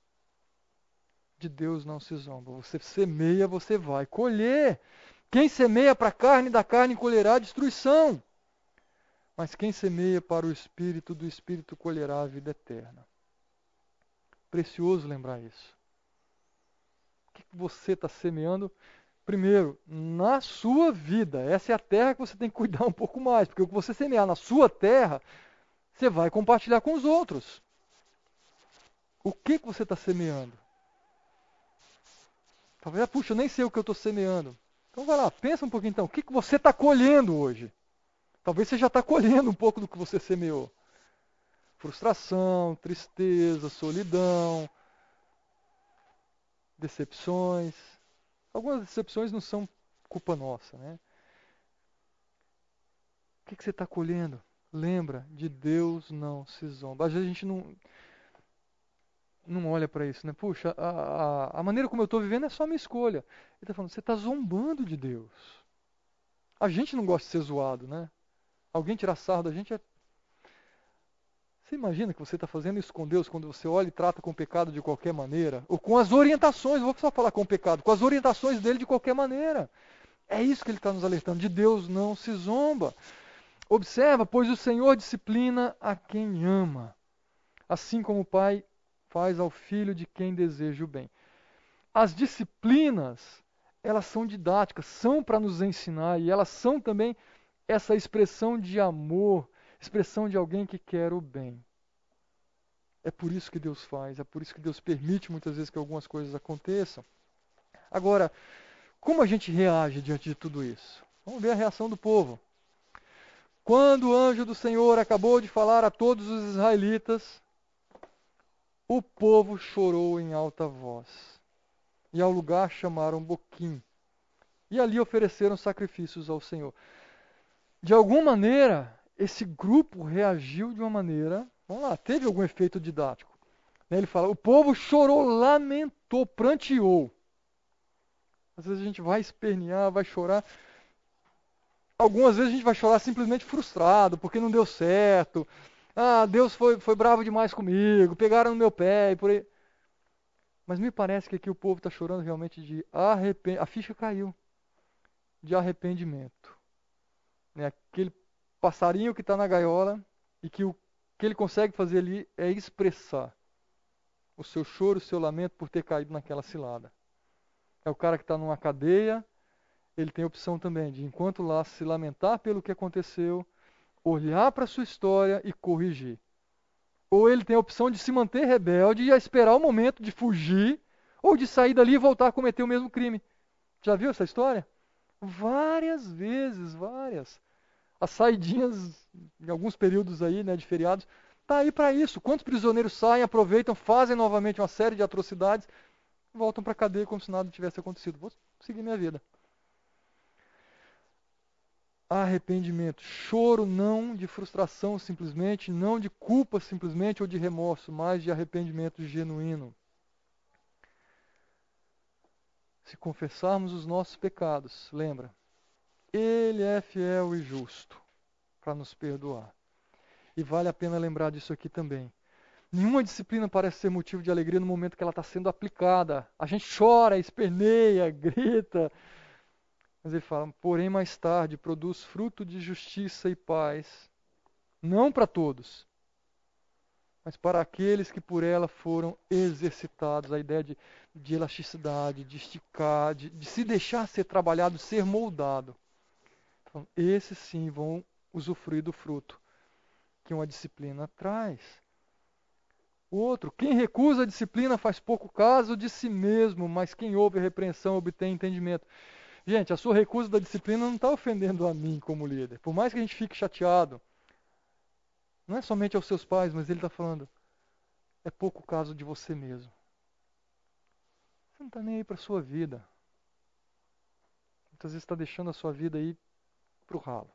De Deus não se zomba. Você semeia, você vai colher. Quem semeia para a carne, da carne colherá destruição. Mas quem semeia para o Espírito, do Espírito colherá a vida eterna. Precioso lembrar isso. O que você está semeando? Primeiro, na sua vida. Essa é a terra que você tem que cuidar um pouco mais, porque o que você semear na sua terra, você vai compartilhar com os outros. O que, que você está semeando? Talvez, ah, puxa, eu nem sei o que eu estou semeando. Então vai lá, pensa um pouquinho então. O que, que você está colhendo hoje? Talvez você já está colhendo um pouco do que você semeou. Frustração, tristeza, solidão, decepções. Algumas decepções não são culpa nossa, né? O que, que você está colhendo? Lembra, de Deus não se zomba. Às vezes a gente não, não olha para isso, né? Puxa, a, a, a, maneira como eu estou vivendo é só minha escolha. Ele está falando, você está zombando de Deus. A gente não gosta de ser zoado, né? Alguém tirar sarro da gente é você imagina que você está fazendo isso com Deus quando você olha e trata com o pecado de qualquer maneira? Ou com as orientações, vou só falar com o pecado, com as orientações dele de qualquer maneira. É isso que ele está nos alertando. De Deus não se zomba. Observa, pois o Senhor disciplina a quem ama. assim como o pai faz ao filho de quem deseja o bem. As disciplinas, elas são didáticas, são para nos ensinar e elas são também essa expressão de amor, expressão de alguém que quer o bem. É por isso que Deus faz, é por isso que Deus permite muitas vezes que algumas coisas aconteçam. Agora, como a gente reage diante de tudo isso? Vamos ver a reação do povo. Quando o anjo do Senhor acabou de falar a todos os israelitas, o povo chorou em alta voz. E ao lugar chamaram Boquim. E ali ofereceram sacrifícios ao Senhor. De alguma maneira, esse grupo reagiu de uma maneira Vamos lá, teve algum efeito didático. Né, ele fala: o povo chorou, lamentou, pranteou. Às vezes a gente vai espernear, vai chorar. Algumas vezes a gente vai chorar simplesmente frustrado, porque não deu certo. Ah, Deus foi, foi bravo demais comigo, pegaram no meu pé e por aí. Mas me parece que aqui o povo está chorando realmente de arrependimento. A ficha caiu. De arrependimento. Né? Aquele passarinho que está na gaiola e que o que ele consegue fazer ali é expressar o seu choro, o seu lamento por ter caído naquela cilada. É o cara que está numa cadeia, ele tem a opção também de, enquanto lá, se lamentar pelo que aconteceu, olhar para a sua história e corrigir. Ou ele tem a opção de se manter rebelde e esperar o momento de fugir, ou de sair dali e voltar a cometer o mesmo crime. Já viu essa história? Várias vezes, várias as saidinhas em alguns períodos aí, né, de feriados, tá aí para isso. Quantos prisioneiros saem, aproveitam, fazem novamente uma série de atrocidades, voltam para a cadeia como se nada tivesse acontecido. Vou seguir minha vida. Arrependimento, choro não de frustração simplesmente, não de culpa simplesmente ou de remorso, mas de arrependimento genuíno. Se confessarmos os nossos pecados, lembra, ele é fiel e justo para nos perdoar. E vale a pena lembrar disso aqui também. Nenhuma disciplina parece ser motivo de alegria no momento que ela está sendo aplicada. A gente chora, esperneia, grita. Mas ele fala: porém, mais tarde produz fruto de justiça e paz, não para todos, mas para aqueles que por ela foram exercitados. A ideia de, de elasticidade, de esticar, de, de se deixar ser trabalhado, ser moldado. Então, esses sim vão usufruir do fruto que uma disciplina traz. O outro, quem recusa a disciplina faz pouco caso de si mesmo, mas quem ouve a repreensão obtém entendimento. Gente, a sua recusa da disciplina não está ofendendo a mim como líder. Por mais que a gente fique chateado, não é somente aos seus pais, mas ele está falando, é pouco caso de você mesmo. Você não está nem aí para a sua vida. Muitas vezes está deixando a sua vida aí para o ralo.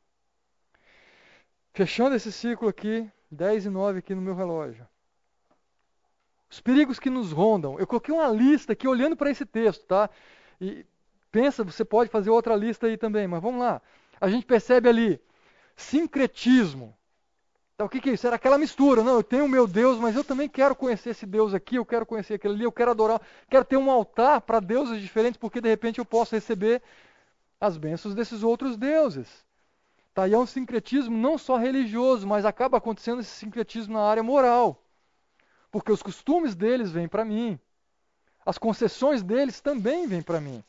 Fechando esse ciclo aqui, 10 e 9 aqui no meu relógio. Os perigos que nos rondam. Eu coloquei uma lista aqui olhando para esse texto, tá? E pensa, você pode fazer outra lista aí também, mas vamos lá. A gente percebe ali sincretismo. Então, o que, que é isso? Era aquela mistura. Não, eu tenho o meu Deus, mas eu também quero conhecer esse Deus aqui, eu quero conhecer aquele ali, eu quero adorar, quero ter um altar para deuses diferentes, porque de repente eu posso receber as bênçãos desses outros deuses. Tá, e é um sincretismo não só religioso, mas acaba acontecendo esse sincretismo na área moral. Porque os costumes deles vêm para mim. As concessões deles também vêm para mim.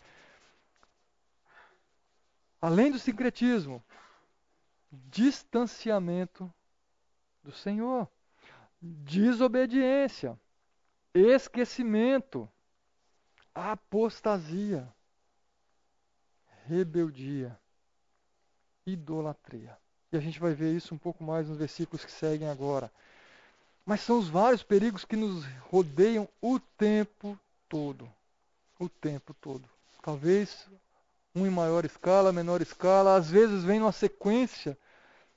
Além do sincretismo, distanciamento do Senhor, desobediência, esquecimento, apostasia, rebeldia idolatria. E a gente vai ver isso um pouco mais nos versículos que seguem agora. Mas são os vários perigos que nos rodeiam o tempo todo. O tempo todo. Talvez um em maior escala, menor escala, às vezes vem numa sequência.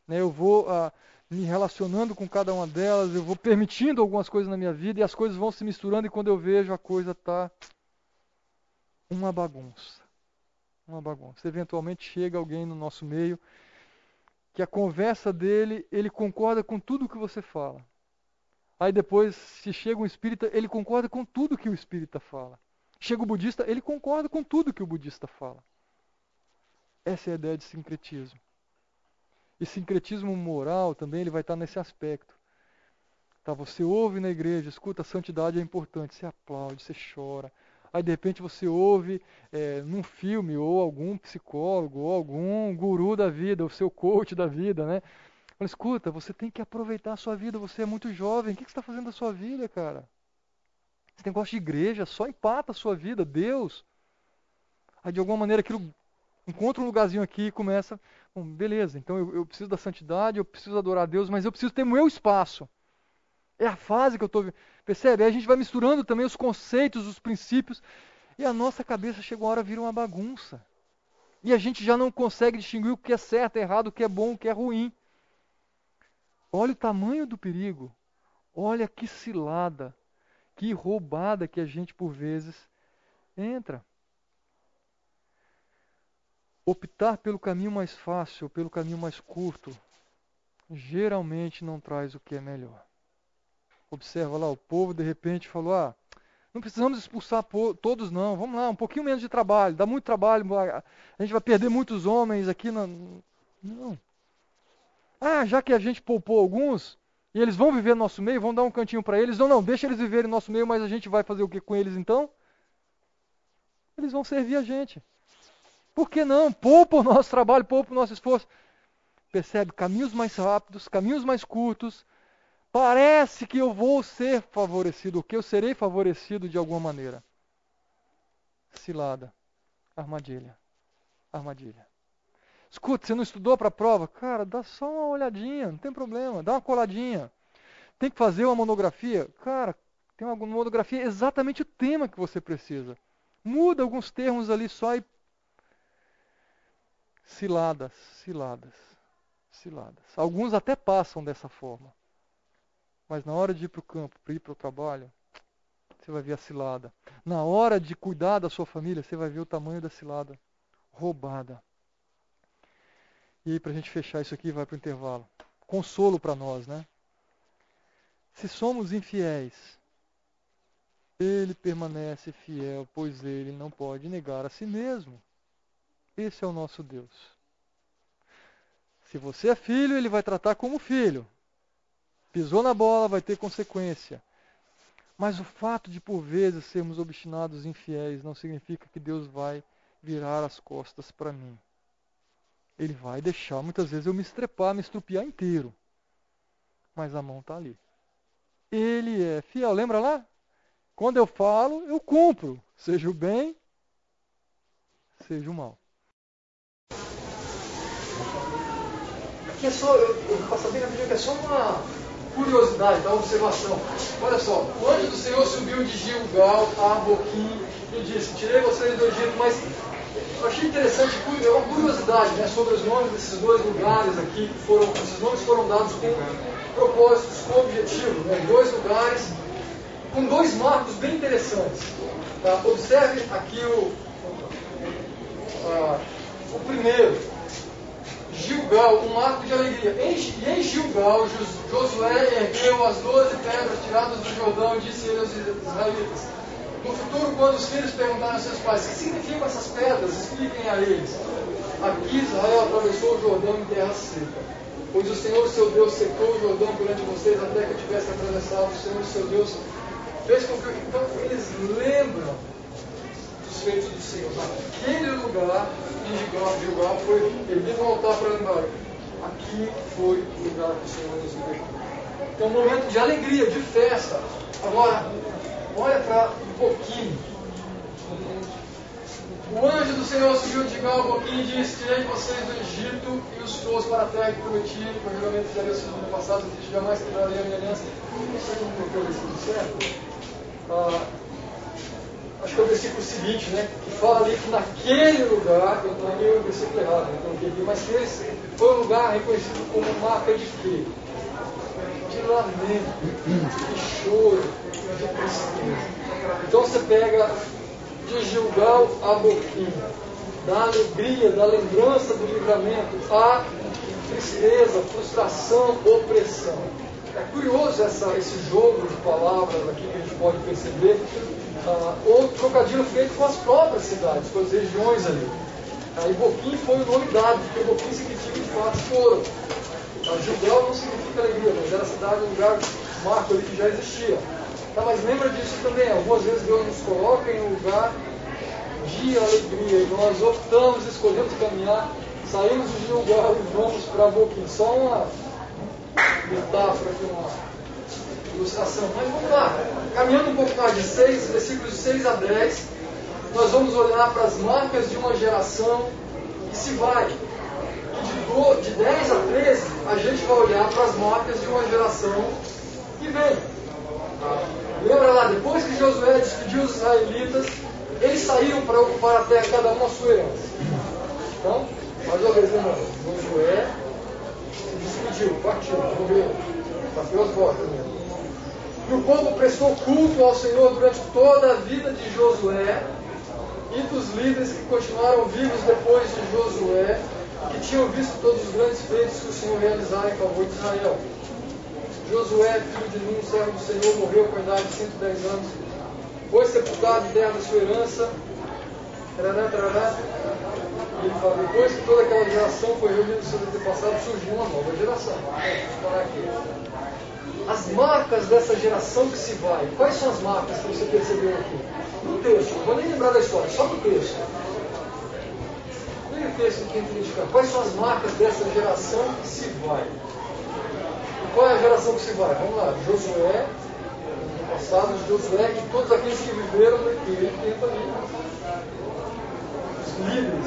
Né? Eu vou ah, me relacionando com cada uma delas, eu vou permitindo algumas coisas na minha vida e as coisas vão se misturando e quando eu vejo a coisa está uma bagunça uma bagunça. Eventualmente chega alguém no nosso meio que a conversa dele, ele concorda com tudo que você fala. Aí depois, se chega um espírita, ele concorda com tudo que o espírita fala. Chega o budista, ele concorda com tudo que o budista fala. Essa é a ideia de sincretismo. E sincretismo moral também ele vai estar nesse aspecto. Tá, você ouve na igreja, escuta, a santidade é importante, você aplaude, você chora. Aí de repente você ouve é, num filme ou algum psicólogo ou algum guru da vida, o seu coach da vida, né? Fala, escuta, você tem que aproveitar a sua vida, você é muito jovem, o que você está fazendo da sua vida, cara? Tem gosto de igreja, só empata a sua vida, Deus. Aí de alguma maneira aquilo encontra um lugarzinho aqui e começa, bom, beleza, então eu, eu preciso da santidade, eu preciso adorar a Deus, mas eu preciso ter meu espaço. É a fase que eu estou. Percebe? Aí a gente vai misturando também os conceitos, os princípios, e a nossa cabeça chega uma hora vira uma bagunça. E a gente já não consegue distinguir o que é certo, errado, o que é bom, o que é ruim. Olha o tamanho do perigo. Olha que cilada, que roubada que a gente por vezes entra. Optar pelo caminho mais fácil, pelo caminho mais curto, geralmente não traz o que é melhor. Observa lá, o povo de repente falou: ah, não precisamos expulsar todos, não. Vamos lá, um pouquinho menos de trabalho. Dá muito trabalho. A gente vai perder muitos homens aqui. Na... Não. Ah, já que a gente poupou alguns, e eles vão viver no nosso meio, vão dar um cantinho para eles. Não, não, deixa eles viverem no nosso meio, mas a gente vai fazer o que com eles então? Eles vão servir a gente. Por que não? Poupa o nosso trabalho, poupa o nosso esforço. Percebe? Caminhos mais rápidos, caminhos mais curtos, Parece que eu vou ser favorecido, que eu serei favorecido de alguma maneira. Cilada. Armadilha. Armadilha. Escuta, você não estudou para a prova? Cara, dá só uma olhadinha, não tem problema, dá uma coladinha. Tem que fazer uma monografia? Cara, tem uma monografia exatamente o tema que você precisa. Muda alguns termos ali só e. Ciladas, ciladas, ciladas. Alguns até passam dessa forma. Mas na hora de ir para o campo, para ir para o trabalho, você vai ver a cilada. Na hora de cuidar da sua família, você vai ver o tamanho da cilada roubada. E aí, para a gente fechar isso aqui, vai para o intervalo. Consolo para nós, né? Se somos infiéis, ele permanece fiel, pois ele não pode negar a si mesmo. Esse é o nosso Deus. Se você é filho, ele vai tratar como filho. Pisou na bola, vai ter consequência. Mas o fato de por vezes sermos obstinados e infiéis não significa que Deus vai virar as costas para mim. Ele vai deixar muitas vezes eu me estrepar, me estrupiar inteiro. Mas a mão está ali. Ele é fiel. Lembra lá? Quando eu falo, eu cumpro. Seja o bem, seja o mal. É só, eu, eu bem rapidinho, que é só uma, curiosidade, da observação. Olha só, o anjo do Senhor subiu de Gilgal a Boquim e disse, tirei vocês do Egito, mas eu achei interessante, é uma curiosidade né, sobre os nomes desses dois lugares aqui, que foram, esses nomes foram dados com propósitos, com objetivo, né, dois lugares, com dois marcos bem interessantes. Tá? Observe aqui o, uh, o primeiro, Gilgal, um marco de alegria. E em Gilgal, Josué ergueu as doze pedras tiradas do Jordão e disse ele aos israelitas: No futuro, quando os filhos perguntarem aos seus pais o que significam essas pedras, expliquem a eles. Aqui Israel atravessou o Jordão em terra seca. Pois o Senhor, seu Deus, secou o Jordão perante vocês até que tivesse atravessado. O Senhor, seu Deus, fez com que. Então, eles lembram dos feitos do Senhor. Naquele lugar, em Gilgal, foi, ele deve voltar para lembrar. Aqui foi o lugar que o Senhor nos libertou. Então, um momento de alegria, de festa. Agora, olha para um pouquinho. O anjo do Senhor subiu de Gilgal um pouquinho e disse: Tirei vocês do Egito e os trouxe para a terra que prometi, provavelmente já viu no ano passado, que jamais quebrarei a minha aliança. Não sei como colocou isso certo. Ah, acho que é o versículo seguinte, né? Que fala ali que naquele lugar, eu tomei o versículo errado, né, então, aqui, mas que esse foi um lugar reconhecido como marca de quê? De lamento, de choro, de tristeza. Então você pega de Gilgal a Boquim, da alegria, da lembrança do livramento, a tristeza, frustração, opressão. É curioso essa, esse jogo de palavras aqui que a gente pode perceber, ah, ou trocadilho feito com as próprias cidades, com as regiões ali. E Boquim foi o nome dado, porque Boquim significa de fato choro. Ah, Gilgal não significa alegria, mas era cidade, um lugar marco ali que já existia. Tá, mas lembra disso também, algumas vezes Deus nos coloca em um lugar de alegria e nós optamos, escolhemos caminhar, saímos de lugar e vamos para Boquim. Só uma metáfora aqui, uma ilustração. Mas vamos lá, caminhando um pouco mais de 6, versículos de 6 a 10, nós vamos olhar para as marcas de uma geração que se vai. E de, de 10 a 13, a gente vai olhar para as marcas de uma geração que vem. Lembra lá, depois que Josué despediu os israelitas, eles saíram para ocupar a terra, cada um a sua herança. Então, mais uma vez lembrando, Josué se despediu, partiu, morreu, bateu as botas mesmo. E o povo prestou culto ao Senhor durante toda a vida de Josué e dos líderes que continuaram vivos depois de Josué, que tinham visto todos os grandes feitos que o Senhor realizara em favor de Israel. Josué, filho de Nun, servo do Senhor, morreu com a idade de 110 anos. Foi sepultado em terra da sua herança. Tarará, tarará. E ele fala, depois que toda aquela geração foi reunida no seu antepassado, surgiu uma nova geração. Vamos parar aqui. As marcas dessa geração que se vai. Quais são as marcas que você percebeu aqui? No texto, não vou nem lembrar da história, só no texto. Leia o texto aqui identificar. Quais são as marcas dessa geração que se vai? Qual é a geração que se vai? Vamos lá, Josué, no passado, Josué e todos aqueles que viveram naquele tempo ali. Né?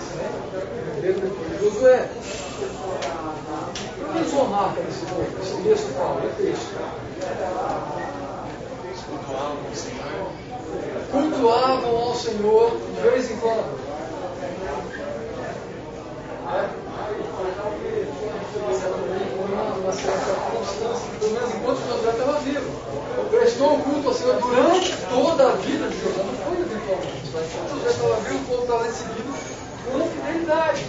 De Josué. Qual é a marca desse povo? Esse texto fala, é texto. Cultuavam ao Senhor de vez em quando. Uma certa constância, pelo menos enquanto Josué estava vivo. Prestou o culto ao Senhor durante toda a vida de Josué, não foi eventualmente, mas estava vivo, o povo estava seguindo com fidelidade.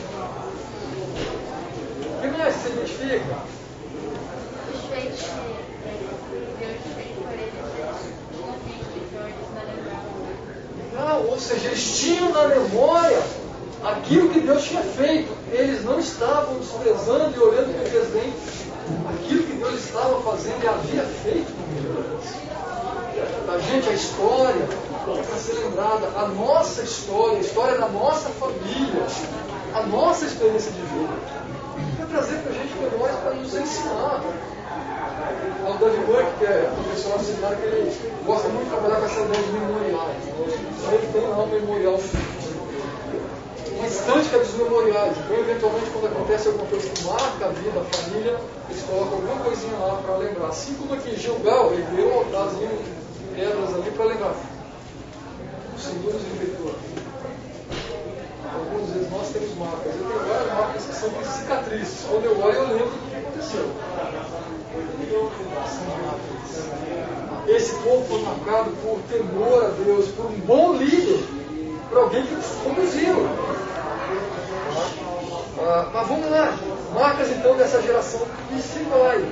O que mais se identifica? Os feitos Deus fez por eles, Não, ou seja, eles tinham na memória aquilo que Deus tinha feito. Eles não estavam desprezando e olhando com desdém aquilo que Deus estava fazendo e havia feito no meio deles. A gente, a história, para ser lembrada, a nossa história, a história da nossa família, a nossa experiência de vida, para trazer para a gente memórias para nos ensinar. O David Buck, que é professor de seminário, que ele gosta muito de trabalhar com essa ideia de memoriais. Então ele tem lá um memorial uma estante dos memoriais. Então, eventualmente, quando acontece alguma coisa que marca a vida, a família, eles colocam alguma coisinha lá para lembrar. Assim como aqui Gilgal, ele deu um altarzinho de pedras ali para lembrar. Os senhores libertou. Algumas vezes nós temos marcas. Eu tenho várias marcas que são cicatrizes. Quando eu olho, eu lembro do que aconteceu. Esse povo foi marcado por temor a Deus, por um bom líder, por alguém que conduziu. Ah, mas vamos lá, marcas então dessa geração que se vai.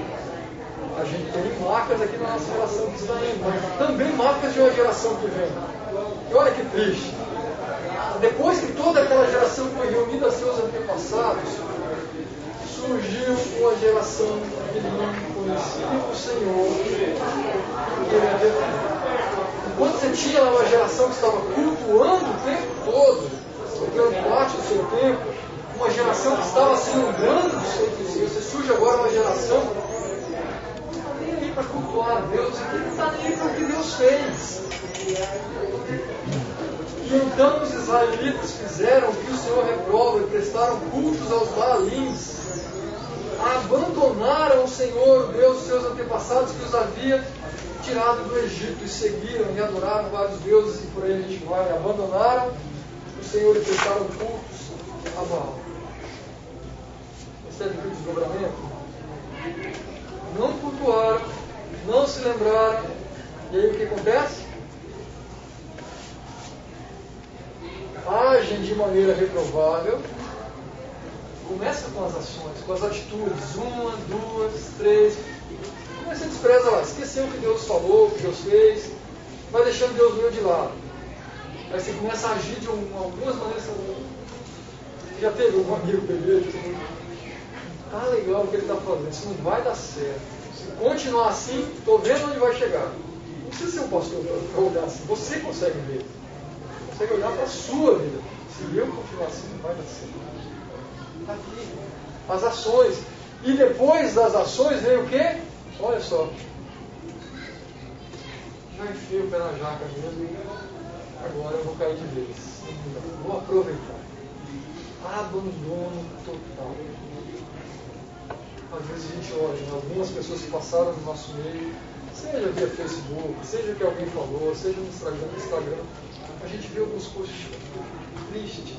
A gente tem marcas aqui na nossa geração que está indo, também marcas de uma geração que vem. E olha que triste. Depois que toda aquela geração foi reunida a seus antepassados, surgiu uma geração que não conhecia o Senhor Enquanto você tinha uma geração que estava cultuando o tempo todo, porque parte do seu tempo, uma geração que estava se lembrando do seu Deus. Você surge agora uma geração para cultuar a Deus e que está para o que Deus fez. Então os israelitas fizeram o que o Senhor reprova e prestaram cultos aos Baalins. Abandonaram o Senhor, Deus seus antepassados que os havia tirado do Egito e seguiram e adoraram vários deuses e por aí a gente vai. Abandonaram o Senhor e prestaram cultos a Baal percebe o desdobramento? Não cultuaram, não se lembraram, e aí o que acontece? Agem de maneira reprovável, começa com as ações, com as atitudes, uma, duas, três, começa a desprezar lá, esqueceu o que Deus falou, o que Deus fez, vai deixando Deus meio de lado. Aí você começa a agir de algumas maneiras. Já teve um amigo ele tá legal o que ele está fazendo, isso não vai dar certo. Se continuar assim, estou vendo onde vai chegar. Não precisa ser um pastor para olhar assim. Você consegue ver. Consegue olhar para a sua vida. Se eu continuar assim, não vai dar certo. Está aqui. As ações. E depois das ações vem o quê? Olha só. Já enfiei o pé na jaca mesmo. Agora eu vou cair de vez. Vou aproveitar. Abandono total. Às vezes a gente olha, algumas pessoas que passaram no nosso meio, seja via Facebook, seja que alguém falou, seja no Instagram, no Instagram a gente vê alguns posts tristes. Triste.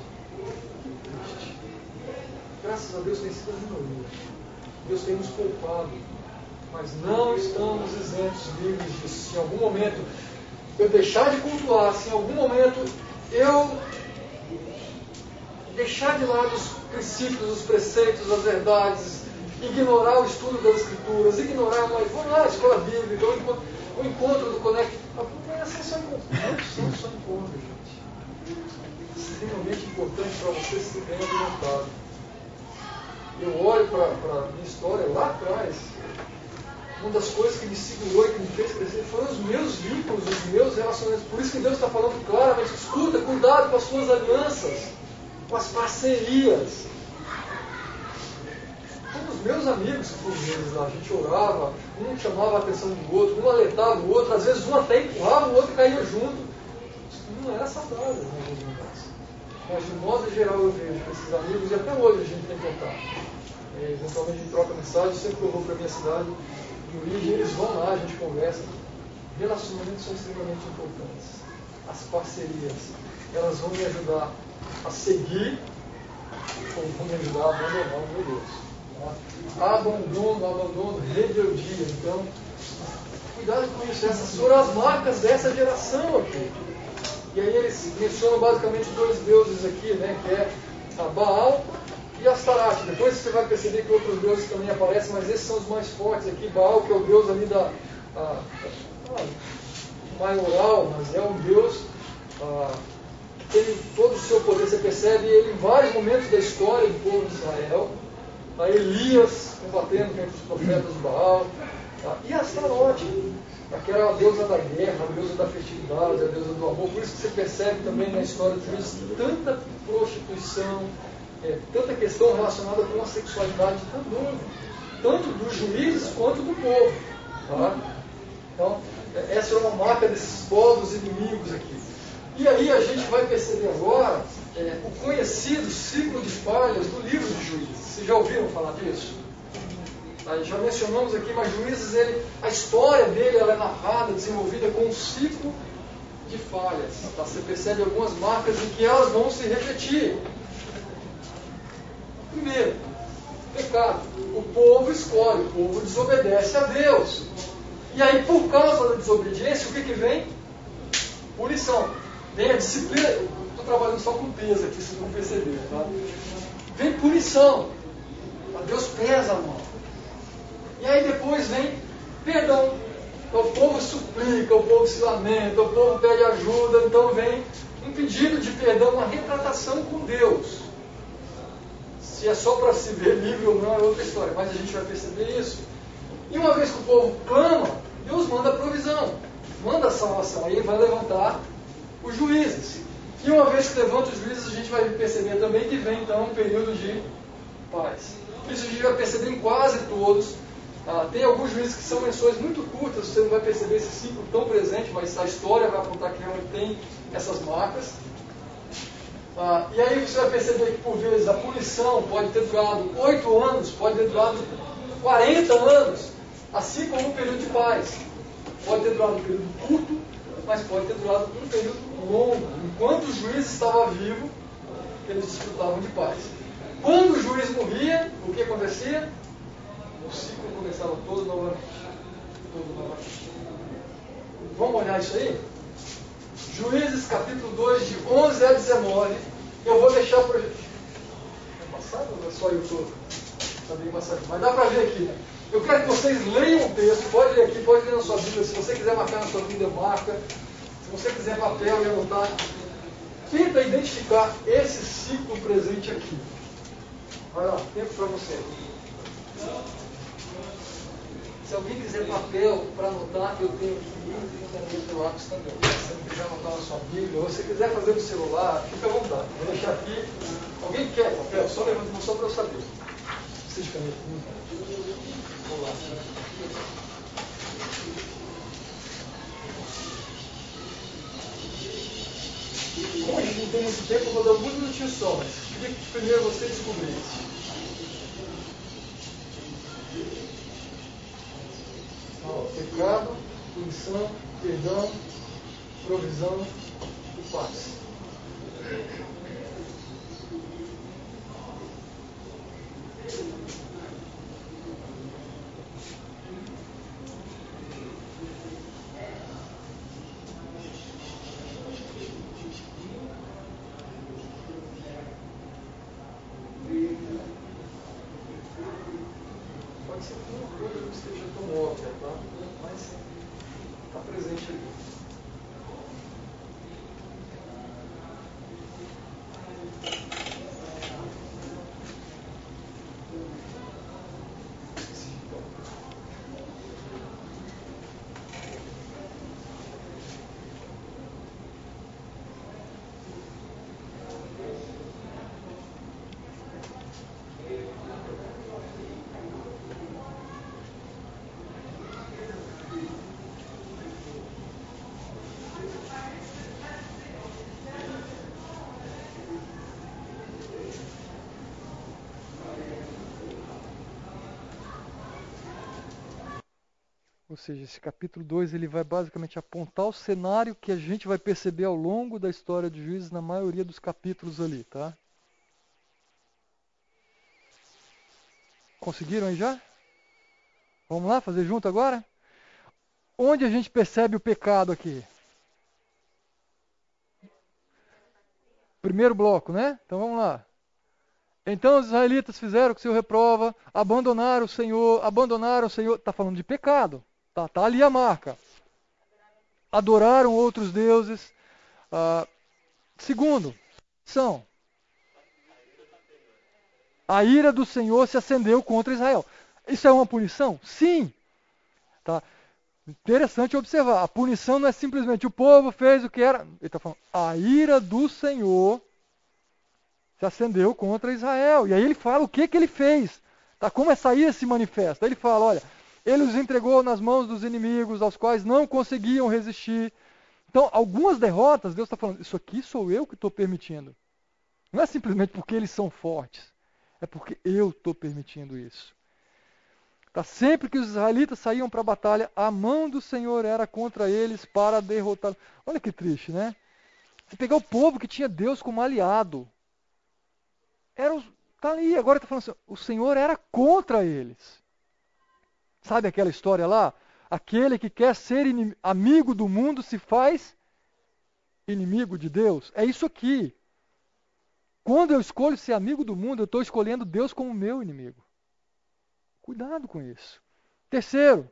Graças a Deus tem sido a minoria. Deus tem nos poupado. Mas não estamos isentos, livres disso. Se em algum momento eu deixar de cultuar, se em algum momento eu deixar de lado os princípios, os preceitos, as verdades, ignorar o estudo das escrituras, ignorar, vamos lá, a escola bíblica, o encontro do Conect. Não é só não são só encontros, gente. Extremamente importante para você se bem alimentado. Eu olho para a minha história lá atrás, uma das coisas que me segurou e que me fez crescer foram os meus vínculos, os meus relacionamentos. Por isso que Deus está falando claramente, escuta, cuidado com as suas alianças, com as parcerias. Meus amigos eles lá, a gente orava, um chamava a atenção do outro, um alertava o outro, às vezes um até empurrava, o outro caía junto. Não era saudável em alguns lugares. Mas de modo geral eu vejo esses amigos, e até hoje a gente tem contato. É, eventualmente a gente troca mensagem, sempre que eu vou para a minha cidade, de origem, eles vão lá, a gente conversa. Relacionamentos são extremamente importantes. As parcerias, elas vão me ajudar a seguir ou vão me ajudar a abandonar o meu Deus. Abandono, abandono, rebeldia. Então, cuidado com isso. Essas foram as marcas dessa geração aqui. E aí eles mencionam basicamente dois deuses aqui, né? Que é a Baal e Astaroth. Depois você vai perceber que outros deuses também aparecem, mas esses são os mais fortes aqui. Baal, que é o deus ali da. A, a, maioral, mas é um deus a, que tem todo o seu poder. Você percebe ele em vários momentos da história do povo de Israel. Tá? Elias combatendo contra os profetas de Baal. Tá? E Astaroth, aquela a deusa da guerra, a deusa da fertilidade, a deusa do amor. Por isso que você percebe também na história de Cristo tanta prostituição é, tanta questão relacionada com a sexualidade também, tanto dos juízes quanto do povo. Tá? Então, é, essa é uma marca desses povos inimigos aqui. E aí a gente vai perceber agora é, o conhecido ciclo de falhas do livro de Juízes. Vocês já ouviram falar disso? Tá, já mencionamos aqui, mas Juízes, ele, a história dele ela é narrada, desenvolvida com um ciclo de falhas. Tá? Você percebe algumas marcas em que elas vão se repetir. Primeiro, pecado. O povo escolhe, o povo desobedece a Deus. E aí, por causa da desobediência, o que, que vem? Punição. Vem a disciplina. Estou trabalhando só com peso aqui, vocês vão perceber. Tá? Vem punição. Deus pesa a mão. E aí depois vem perdão. O povo suplica, o povo se lamenta, o povo pede ajuda, então vem um pedido de perdão, uma retratação com Deus. Se é só para se ver livre ou não é outra história, mas a gente vai perceber isso. E uma vez que o povo clama, Deus manda a provisão, manda a salvação. Aí ele vai levantar os juízes. E uma vez que levanta os juízes, a gente vai perceber também que vem então um período de paz. Isso a gente vai perceber em quase todos. Ah, tem alguns juízes que são menções muito curtas, você não vai perceber esse ciclo tão presente, mas a história vai apontar que realmente tem essas marcas. Ah, e aí você vai perceber que por vezes a punição pode ter durado oito anos, pode ter durado 40 anos, assim como um período de paz. Pode ter durado um período curto, mas pode ter durado um período longo. Enquanto o juiz estava vivo, eles desfrutavam de paz. Quando o juiz morria, o que acontecia? O ciclo começava todo novamente. Todo novamente. Vamos olhar isso aí? Juízes capítulo 2, de 11 a 19. Eu vou deixar para. É passado ou é só estou? Está bem passado. Mas dá para ver aqui. Eu quero que vocês leiam o texto. Pode ler aqui, pode ler na sua Bíblia. Se você quiser marcar na sua Bíblia, marca. Se você quiser papel e anotar. Tenta identificar esse ciclo presente aqui. Vai lá, tempo para você. Se alguém quiser papel para anotar, eu tenho aqui e caneta e lápis também. Se você quiser anotar na sua Bíblia, ou se quiser fazer no celular, fica à vontade. Vou deixar aqui. Alguém quer papel? Só levanta a mão só para eu saber. De caneta? Vamos lá. Gente não tem muito tempo, eu vou dar alguns minutinhos só, queria que primeiro você descobrisse. Pecado, punição, perdão, provisão e paz. Pode ser que uma coisa não esteja tão óbvia, tá? Mas está presente ali. Ou seja, esse capítulo 2 ele vai basicamente apontar o cenário que a gente vai perceber ao longo da história de Juízes na maioria dos capítulos ali, tá? Conseguiram aí já? Vamos lá fazer junto agora? Onde a gente percebe o pecado aqui? Primeiro bloco, né? Então vamos lá. Então os israelitas fizeram o que o Senhor reprova, abandonaram o Senhor, abandonaram o Senhor. Está falando de pecado. Tá, tá ali a marca. Adoraram outros deuses. Ah, segundo, são. A ira do Senhor se acendeu contra Israel. Isso é uma punição? Sim. Tá. Interessante observar. A punição não é simplesmente o povo fez o que era. Ele está falando, a ira do Senhor se acendeu contra Israel. E aí ele fala o que, que ele fez. Tá? Como essa ira se manifesta. Ele fala, olha, ele os entregou nas mãos dos inimigos, aos quais não conseguiam resistir. Então, algumas derrotas, Deus está falando, isso aqui sou eu que estou permitindo. Não é simplesmente porque eles são fortes, é porque eu estou permitindo isso. Tá? Sempre que os israelitas saíam para a batalha, a mão do Senhor era contra eles para derrotar. Olha que triste, né? Você pegar o povo que tinha Deus como aliado. Era os, tá ali, agora está falando assim, o Senhor era contra eles. Sabe aquela história lá? Aquele que quer ser amigo do mundo se faz inimigo de Deus. É isso aqui. Quando eu escolho ser amigo do mundo, eu estou escolhendo Deus como meu inimigo. Cuidado com isso. Terceiro,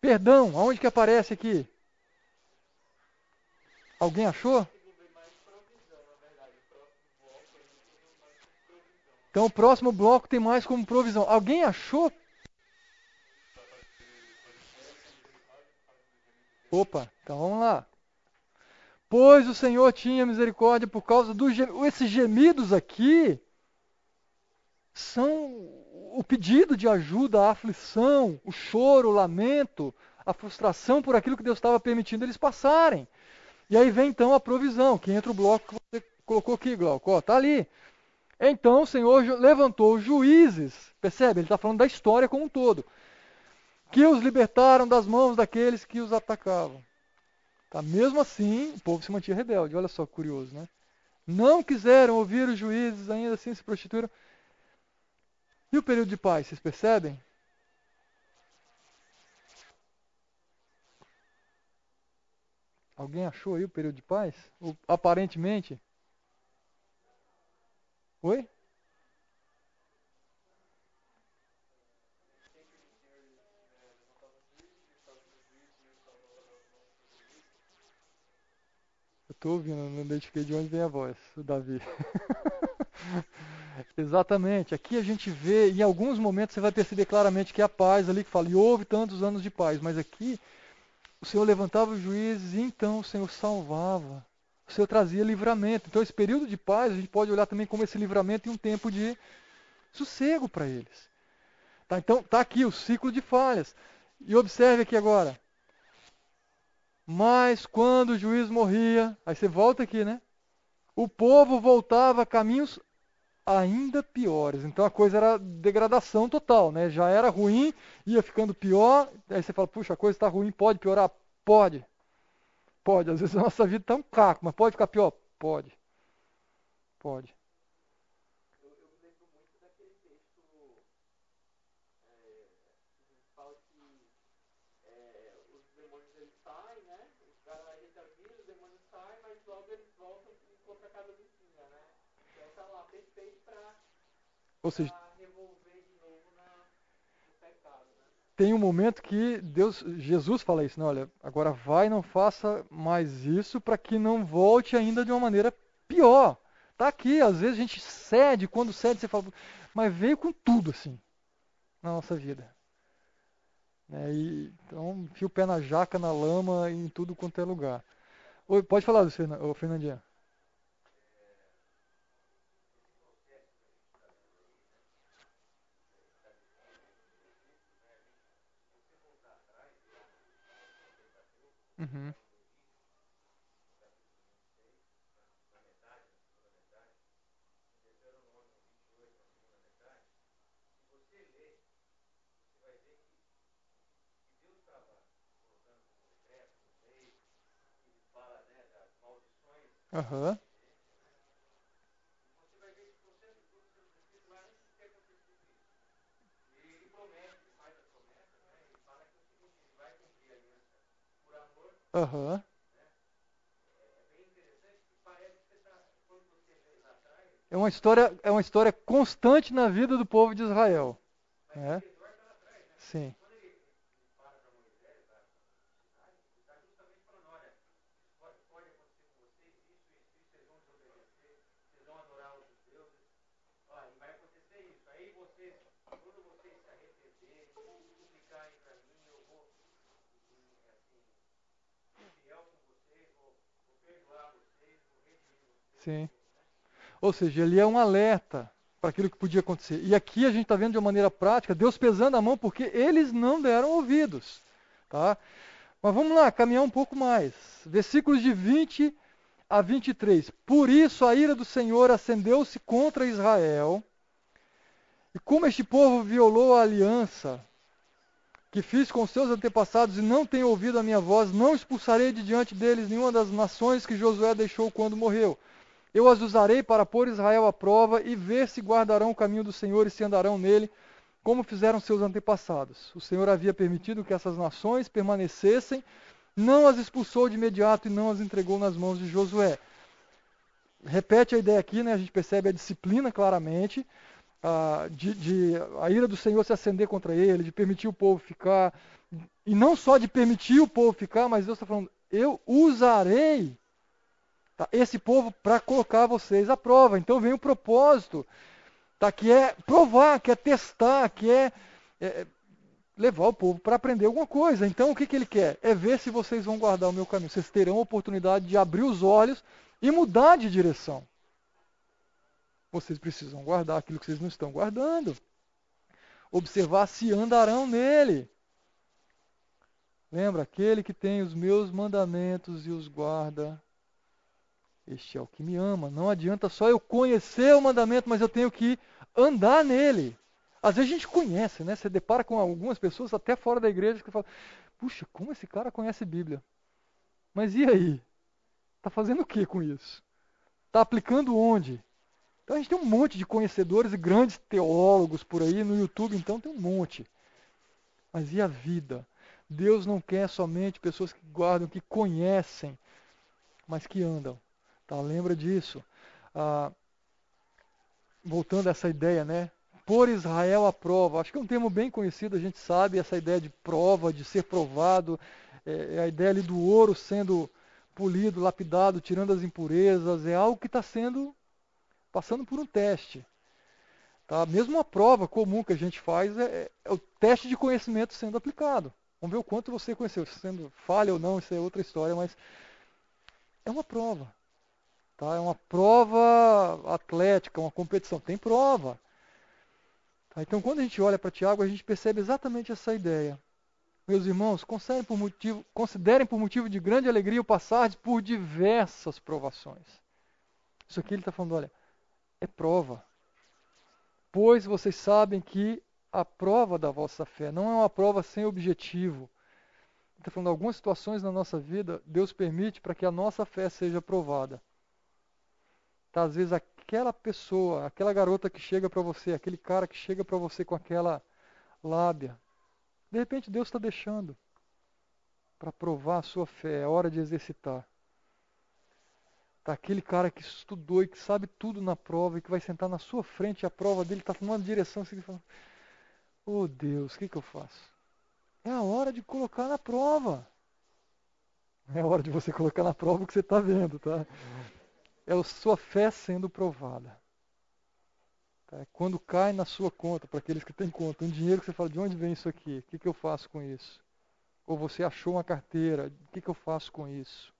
perdão. Aonde que aparece aqui? Alguém achou? Então o próximo bloco tem mais como provisão. Alguém achou Opa, então vamos lá. Pois o Senhor tinha misericórdia por causa dos gemidos. Esses gemidos aqui são o pedido de ajuda, a aflição, o choro, o lamento, a frustração por aquilo que Deus estava permitindo eles passarem. E aí vem então a provisão, que entra o bloco que você colocou aqui, Glauco. Está ali. Então o Senhor levantou os juízes, percebe? Ele está falando da história como um todo que os libertaram das mãos daqueles que os atacavam. Tá? Mesmo assim, o povo se mantinha rebelde. Olha só curioso, né? Não quiseram ouvir os juízes, ainda assim se prostituíram. E o período de paz, vocês percebem? Alguém achou aí o período de paz? O, aparentemente. Oi? Estou ouvindo, não identifiquei de onde vem a voz, o Davi. Exatamente. Aqui a gente vê, em alguns momentos você vai perceber claramente que é a paz ali que fala, e houve tantos anos de paz, mas aqui o Senhor levantava os juízes e então o Senhor salvava. O Senhor trazia livramento. Então esse período de paz a gente pode olhar também como esse livramento e um tempo de sossego para eles. Tá, então está aqui o ciclo de falhas. E observe aqui agora. Mas quando o juiz morria, aí você volta aqui, né? O povo voltava a caminhos ainda piores. Então a coisa era degradação total, né? Já era ruim, ia ficando pior. Aí você fala, puxa, a coisa está ruim, pode piorar? Pode. Pode. Às vezes a nossa vida está um caco, mas pode ficar pior? Pode. Pode. Eu, eu me lembro muito daquele texto é, que fala que é, os demônios eles saem, né? Os caras a gente avisa, os demônios saem, mas logo eles voltam e contra a casa vizinha, né? Então tá lá, perfeito pra, Ou seja, pra revolver de novo na, no pecado, né? tem um momento que Deus, Jesus fala isso, né? Olha, agora vai, não faça mais isso para que não volte ainda de uma maneira pior. Tá aqui, às vezes a gente cede, quando cede você fala, mas veio com tudo assim na nossa vida. Né? E, então, enfia o pé na jaca, na lama, em tudo quanto é lugar. Oi, pode falar, Fernandinha. Aham. Aham. É uma história, é uma história constante na vida do povo de Israel. né? Sim. Sim. Ou seja, ele é um alerta para aquilo que podia acontecer. E aqui a gente está vendo de uma maneira prática, Deus pesando a mão porque eles não deram ouvidos. Tá? Mas vamos lá, caminhar um pouco mais. Versículos de 20 a 23. Por isso a ira do Senhor acendeu-se contra Israel. E como este povo violou a aliança que fiz com seus antepassados e não tem ouvido a minha voz, não expulsarei de diante deles nenhuma das nações que Josué deixou quando morreu. Eu as usarei para pôr Israel à prova e ver se guardarão o caminho do Senhor e se andarão nele, como fizeram seus antepassados. O Senhor havia permitido que essas nações permanecessem, não as expulsou de imediato e não as entregou nas mãos de Josué. Repete a ideia aqui, né? a gente percebe a disciplina claramente, de, de a ira do Senhor se acender contra ele, de permitir o povo ficar, e não só de permitir o povo ficar, mas Deus está falando, eu usarei tá, esse povo para colocar vocês à prova. Então vem o propósito, tá, que é provar, que é testar, que é, é levar o povo para aprender alguma coisa. Então o que, que ele quer? É ver se vocês vão guardar o meu caminho. Vocês terão a oportunidade de abrir os olhos e mudar de direção. Vocês precisam guardar aquilo que vocês não estão guardando. Observar se andarão nele. Lembra, aquele que tem os meus mandamentos e os guarda, este é o que me ama. Não adianta só eu conhecer o mandamento, mas eu tenho que andar nele. Às vezes a gente conhece, né? Você depara com algumas pessoas até fora da igreja que falam: puxa, como esse cara conhece Bíblia? Mas e aí? Está fazendo o que com isso? Está aplicando onde? Então a gente tem um monte de conhecedores e grandes teólogos por aí no YouTube, então tem um monte. Mas e a vida? Deus não quer somente pessoas que guardam, que conhecem, mas que andam. Tá? Lembra disso. Ah, voltando a essa ideia, né? Por Israel à prova. Acho que é um termo bem conhecido, a gente sabe essa ideia de prova, de ser provado. É, é a ideia ali do ouro sendo polido, lapidado, tirando as impurezas. É algo que está sendo passando por um teste. Tá? Mesmo uma prova comum que a gente faz é, é o teste de conhecimento sendo aplicado. Vamos ver o quanto você conheceu. Sendo falha ou não, isso é outra história, mas é uma prova. Tá? É uma prova atlética, uma competição. Tem prova. Tá? Então, quando a gente olha para Tiago, a gente percebe exatamente essa ideia. Meus irmãos, considerem por, motivo, considerem por motivo de grande alegria o passar por diversas provações. Isso aqui ele está falando, olha, é prova. Pois vocês sabem que a prova da vossa fé não é uma prova sem objetivo. Está falando, algumas situações na nossa vida, Deus permite para que a nossa fé seja provada. Tá, às vezes aquela pessoa, aquela garota que chega para você, aquele cara que chega para você com aquela lábia, de repente Deus está deixando para provar a sua fé, é hora de exercitar. Tá, aquele cara que estudou e que sabe tudo na prova e que vai sentar na sua frente, a prova dele está numa direção assim, fala, oh Deus, o que, que eu faço? É a hora de colocar na prova. É a hora de você colocar na prova o que você está vendo, tá? É a sua fé sendo provada. Tá? Quando cai na sua conta, para aqueles que têm conta, um dinheiro que você fala, de onde vem isso aqui? O que, que eu faço com isso? Ou você achou uma carteira, o que, que eu faço com isso?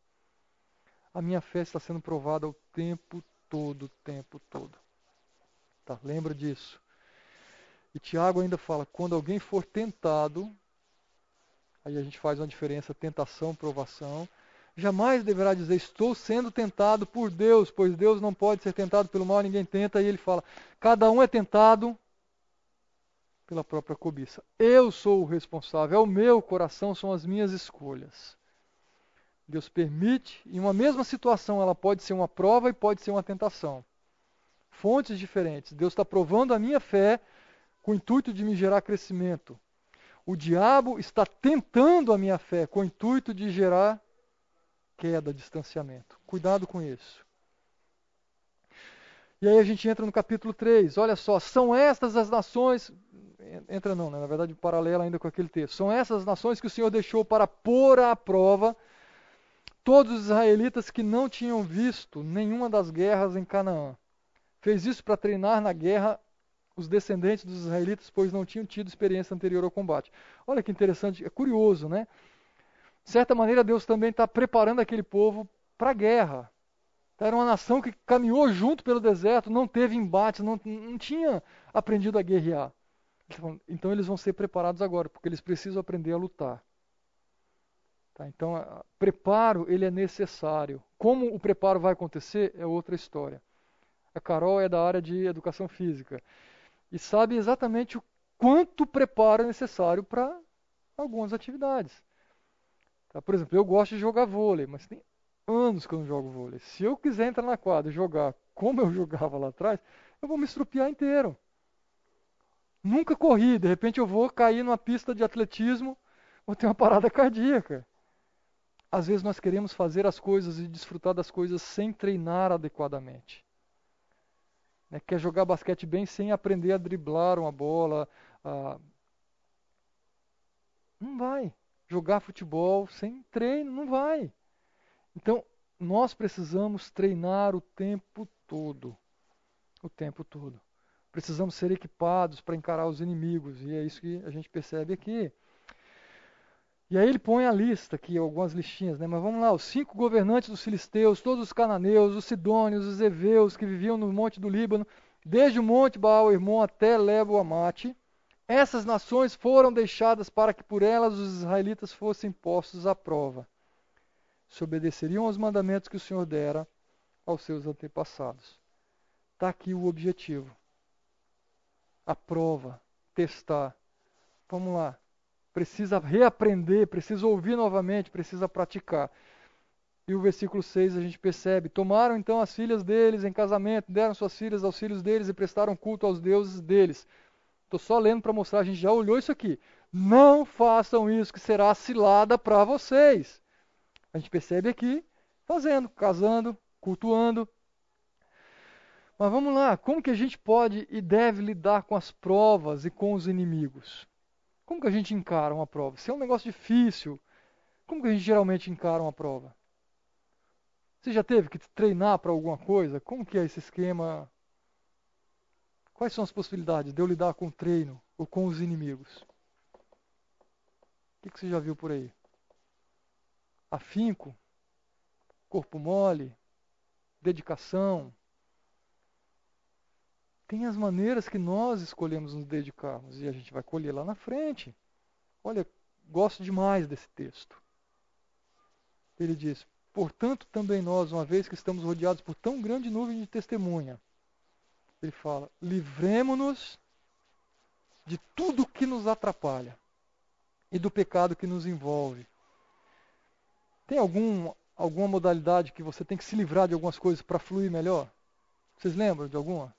A minha fé está sendo provada o tempo todo, o tempo todo. Tá? Lembra disso. E Tiago ainda fala, quando alguém for tentado, aí a gente faz uma diferença, tentação, provação, jamais deverá dizer, estou sendo tentado por Deus, pois Deus não pode ser tentado pelo mal, ninguém tenta. E ele fala, cada um é tentado pela própria cobiça. Eu sou o responsável, é o meu coração, são as minhas escolhas. Deus permite, em uma mesma situação, ela pode ser uma prova e pode ser uma tentação. Fontes diferentes. Deus está provando a minha fé com o intuito de me gerar crescimento. O diabo está tentando a minha fé com o intuito de gerar queda, distanciamento. Cuidado com isso. E aí a gente entra no capítulo 3. Olha só, são estas as nações. Entra não, né? na verdade, paralelo ainda com aquele texto. São essas as nações que o Senhor deixou para pôr à prova todos os israelitas que não tinham visto nenhuma das guerras em Canaã. Fez isso para treinar na guerra os descendentes dos israelitas, pois não tinham tido experiência anterior ao combate. Olha que interessante, é curioso, né? De certa maneira, Deus também está preparando aquele povo para a guerra. Era uma nação que caminhou junto pelo deserto, não teve embates, não, não tinha aprendido a guerrear. Então eles vão ser preparados agora, porque eles precisam aprender a lutar. Tá? Então, preparo ele é necessário. Como o preparo vai acontecer é outra história. A Carol é da área de educação física e sabe exatamente o quanto preparo é necessário para algumas atividades. Tá? Por exemplo, eu gosto de jogar vôlei, mas tem anos que eu não jogo vôlei. Se eu quiser entrar na quadra e jogar como eu jogava lá atrás, eu vou me estrupiar inteiro. Nunca corri, de repente eu vou cair numa pista de atletismo, vou ter uma parada cardíaca. Às vezes nós queremos fazer as coisas e desfrutar das coisas sem treinar adequadamente. Né? Quer jogar basquete bem sem aprender a driblar uma bola. A... Não vai. Jogar futebol sem treino, não vai. Então, nós precisamos treinar o tempo todo. O tempo todo. Precisamos ser equipados para encarar os inimigos. E é isso que a gente percebe aqui. E aí ele põe a lista aqui, algumas listinhas, né? Mas vamos lá, os cinco governantes dos filisteus, todos os cananeus, os sidônios, os heveus que viviam no monte do Líbano, desde o monte Baal Irmão até Lebo Amate. Essas nações foram deixadas para que por elas os israelitas fossem postos à prova. Se obedeceriam aos mandamentos que o Senhor dera aos seus antepassados. Está aqui o objetivo. A prova, testar. Vamos lá precisa reaprender, precisa ouvir novamente, precisa praticar. E o versículo 6 a gente percebe: Tomaram então as filhas deles em casamento, deram suas filhas aos filhos deles e prestaram culto aos deuses deles. Estou só lendo para mostrar, a gente já olhou isso aqui. Não façam isso, que será cilada para vocês. A gente percebe aqui, fazendo, casando, cultuando. Mas vamos lá, como que a gente pode e deve lidar com as provas e com os inimigos? Como que a gente encara uma prova? Se é um negócio difícil, como que a gente geralmente encara uma prova? Você já teve que treinar para alguma coisa? Como que é esse esquema? Quais são as possibilidades de eu lidar com o treino ou com os inimigos? O que, você já viu por aí? Afinco? Corpo mole? Dedicação? Tem as maneiras que nós escolhemos nos dedicarmos e a gente vai colher lá na frente. Olha, gosto demais desse texto. Ele diz: Portanto, também nós, uma vez que estamos rodeados por tão grande nuvem de testemunha, ele fala: livremos-nos de tudo que nos atrapalha e do pecado que nos envolve. Tem algum, alguma modalidade que você tem que se livrar de algumas coisas para fluir melhor? Vocês lembram de alguma?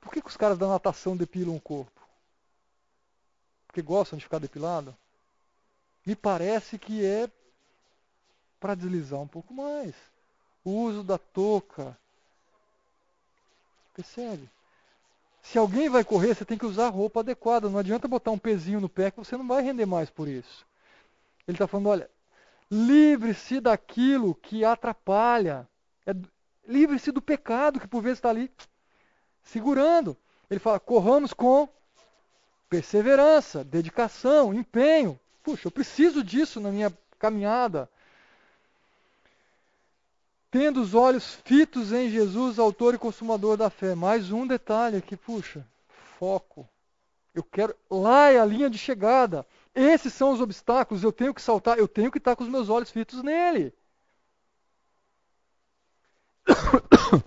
Por que, que os caras da natação depilam o corpo? Porque gostam de ficar depilado? Me parece que é para deslizar um pouco mais. O uso da touca. Percebe? Se alguém vai correr, você tem que usar roupa adequada. Não adianta botar um pezinho no pé que você não vai render mais por isso. Ele está falando, olha, livre-se daquilo que atrapalha. É, livre-se do pecado que por vezes está ali segurando. Ele fala, corramos com perseverança, dedicação, empenho. Puxa, eu preciso disso na minha caminhada. Tendo os olhos fitos em Jesus, autor e consumador da fé. Mais um detalhe aqui, puxa, foco. Eu quero. Lá é a linha de chegada. Esses são os obstáculos. Eu tenho que saltar, eu tenho que estar com os meus olhos fitos nele.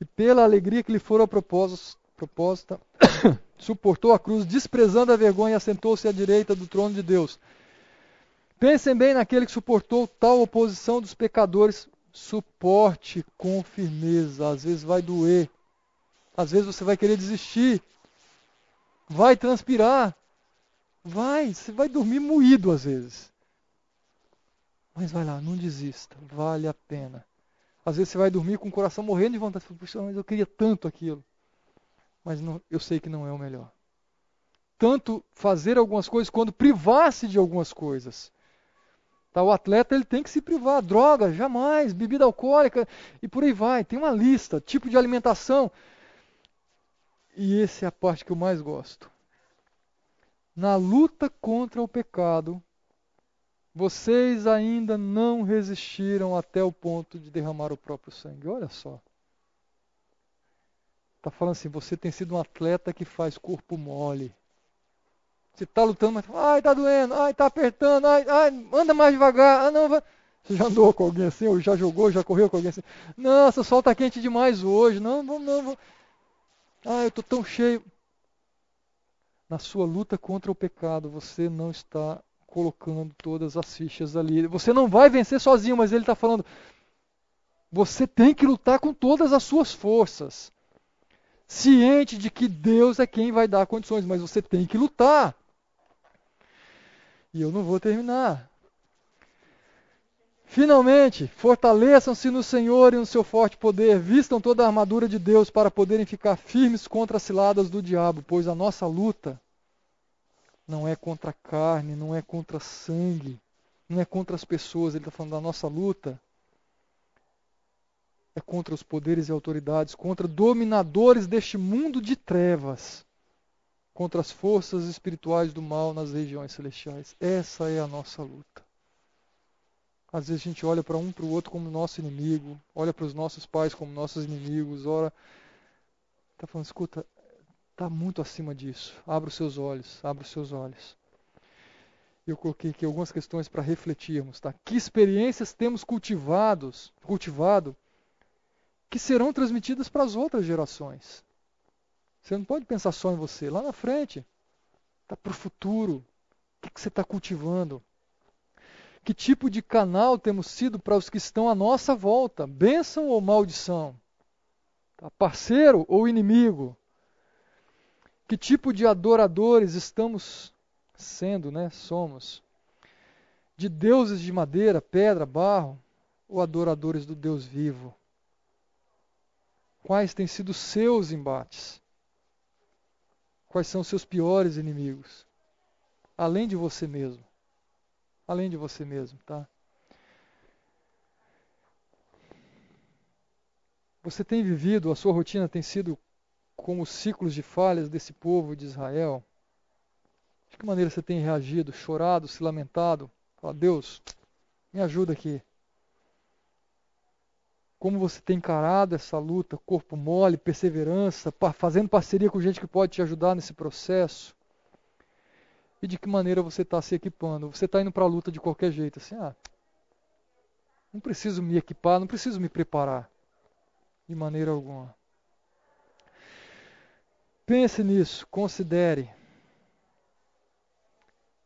e pela alegria que lhe fora proposta, suportou a cruz, desprezando a vergonha, assentou-se à direita do trono de Deus. Pensem bem naquele que suportou tal oposição dos pecadores. Suporte com firmeza. Às vezes vai doer. Às vezes você vai querer desistir. Vai transpirar. Vai, você vai dormir moído às vezes. Mas vai lá, não desista. Vale a pena. Às vezes você vai dormir com o coração morrendo de vontade. Puxa, mas eu queria tanto aquilo. Mas não, eu sei que não é o melhor. Tanto fazer algumas coisas quanto privar-se de algumas coisas. Tá, o atleta ele tem que se privar. Droga, jamais. Bebida alcoólica e por aí vai. Tem uma lista, tipo de alimentação. E essa é a parte que eu mais gosto. Na luta contra o pecado, vocês ainda não resistiram até o ponto de derramar o próprio sangue. Olha só. Está falando assim, você tem sido um atleta que faz corpo mole. Você está lutando, mas ai, está doendo, ai, está apertando, ai, ai, anda mais devagar. Ah, não, vai. Você já andou com alguém assim, ou já jogou, já correu com alguém assim? Nossa, o sol está quente demais hoje. Não, não, não. não. Ah, eu estou tão cheio. Na sua luta contra o pecado, você não está colocando todas as fichas ali. Você não vai vencer sozinho, mas ele está falando: você tem que lutar com todas as suas forças. Ciente de que Deus é quem vai dar condições, mas você tem que lutar. E eu não vou terminar. Finalmente, fortaleçam-se no Senhor e no seu forte poder, vistam toda a armadura de Deus para poderem ficar firmes contra as ciladas do diabo, pois a nossa luta não é contra a carne, não é contra sangue, não é contra as pessoas. Ele está falando da nossa luta. É contra os poderes e autoridades, contra dominadores deste mundo de trevas, contra as forças espirituais do mal nas regiões celestiais. Essa é a nossa luta. Às vezes a gente olha para um para o outro como nosso inimigo, olha para os nossos pais como nossos inimigos, ora. Está falando, escuta, está muito acima disso. Abra os seus olhos, abra os seus olhos. Eu coloquei aqui algumas questões para refletirmos, tá? Que experiências temos cultivados, cultivado, que serão transmitidas para as outras gerações? Você não pode pensar só em você. Lá na frente, está para o futuro. O que, que você está cultivando? Que tipo de canal temos sido para os que estão à nossa volta? Bênção ou maldição? Tá? Parceiro ou inimigo? Que tipo de adoradores estamos sendo, né? Somos. De deuses de madeira, pedra, barro, ou adoradores do Deus vivo? Quais têm sido seus embates? Quais são seus piores inimigos? Além de você mesmo. Além de você mesmo, tá? Você tem vivido, a sua rotina tem sido como os ciclos de falhas desse povo de Israel? De que maneira você tem reagido, chorado, se lamentado? Fala, Deus, me ajuda aqui. Como você tem encarado essa luta, corpo mole, perseverança, fazendo parceria com gente que pode te ajudar nesse processo? E de que maneira você está se equipando? Você está indo para a luta de qualquer jeito, assim, ah, não preciso me equipar, não preciso me preparar, de maneira alguma. Pense nisso, considere.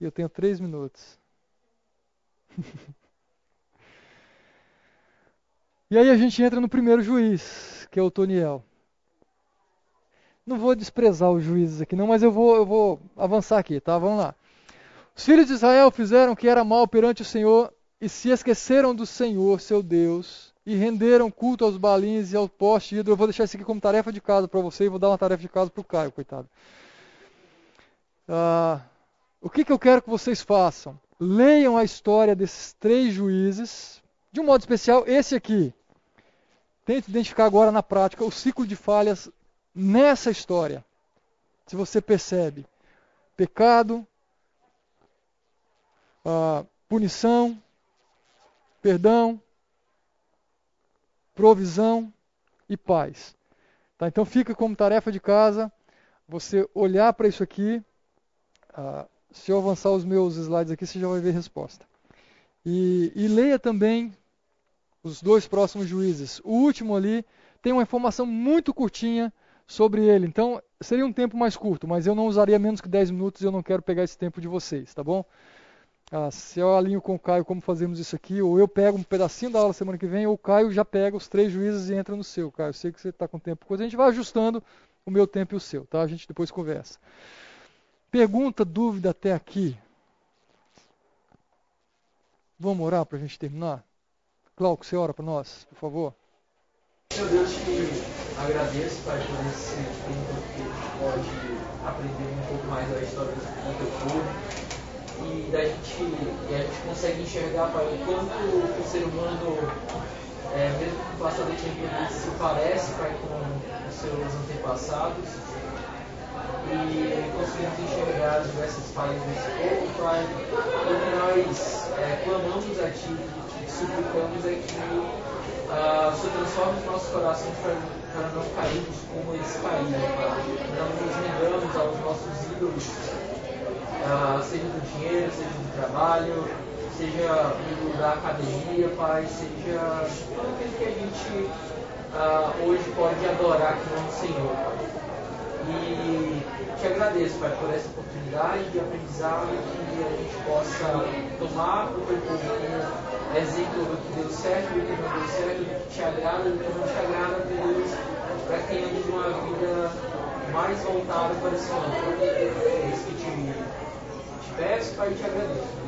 E eu tenho três minutos. e aí a gente entra no primeiro juiz, que é o Toniel. Não vou desprezar os juízes aqui, não, mas eu vou, eu vou avançar aqui, tá? Vamos lá. Os filhos de Israel fizeram o que era mal perante o Senhor e se esqueceram do Senhor, seu Deus, e renderam culto aos balins e ao poste ídolo. Eu vou deixar isso aqui como tarefa de casa para você e vou dar uma tarefa de casa para o Caio, coitado. Ah, o que, que eu quero que vocês façam? Leiam a história desses três juízes, de um modo especial, esse aqui. Tente identificar agora na prática o ciclo de falhas nessa história. Se você percebe pecado, ah, punição, perdão, provisão e paz. Tá? Então fica como tarefa de casa você olhar para isso aqui. Uh, se eu avançar os meus slides aqui, você já vai ver a resposta. E, e leia também os dois próximos juízes. O último ali tem uma informação muito curtinha sobre ele. Então, seria um tempo mais curto, mas eu não usaria menos que 10 minutos e eu não quero pegar esse tempo de vocês, tá bom? Ah, se eu alinho com o Caio como fazemos isso aqui, ou eu pego um pedacinho da aula semana que vem, ou o Caio já pega os três juízes e entra no seu. Caio, eu sei que você está com tempo. Coisa, a gente vai ajustando o meu tempo e o seu, tá? A gente depois conversa. Pergunta, dúvida até aqui? Vamos orar para a gente terminar? Glauco, você ora para nós, por favor. Meu Deus, te agradeço, Pai, por esse tempo que a gente pode aprender um pouco mais da história do teu povo e da gente, e a gente consegue enxergar para o quanto o ser humano, é, mesmo com o passar tempo, ele se parece pai, com os seus antepassados e conseguimos enxergar diversas falhas desse povo, Pai. O que nós é, clamamos a Ti suplicamos é que uh, o Senhor transforme os nossos corações para, para não cairmos como eles caíram, Pai. Não nos rendamos aos nossos ídolos uh, seja do dinheiro, seja do trabalho, seja da academia, Pai, seja tudo aquilo que a gente uh, hoje pode adorar aqui no Senhor, Pai. E te agradeço, Pai, por essa oportunidade de aprendizado que a gente possa tomar o teu povo como exemplo do que deu certo, do que não deu certo, do que te agrada, do que não te agrada, Deus, para que tenhamos uma vida mais voltada para o Senhor. É isso que te peço, Pai, te agradeço.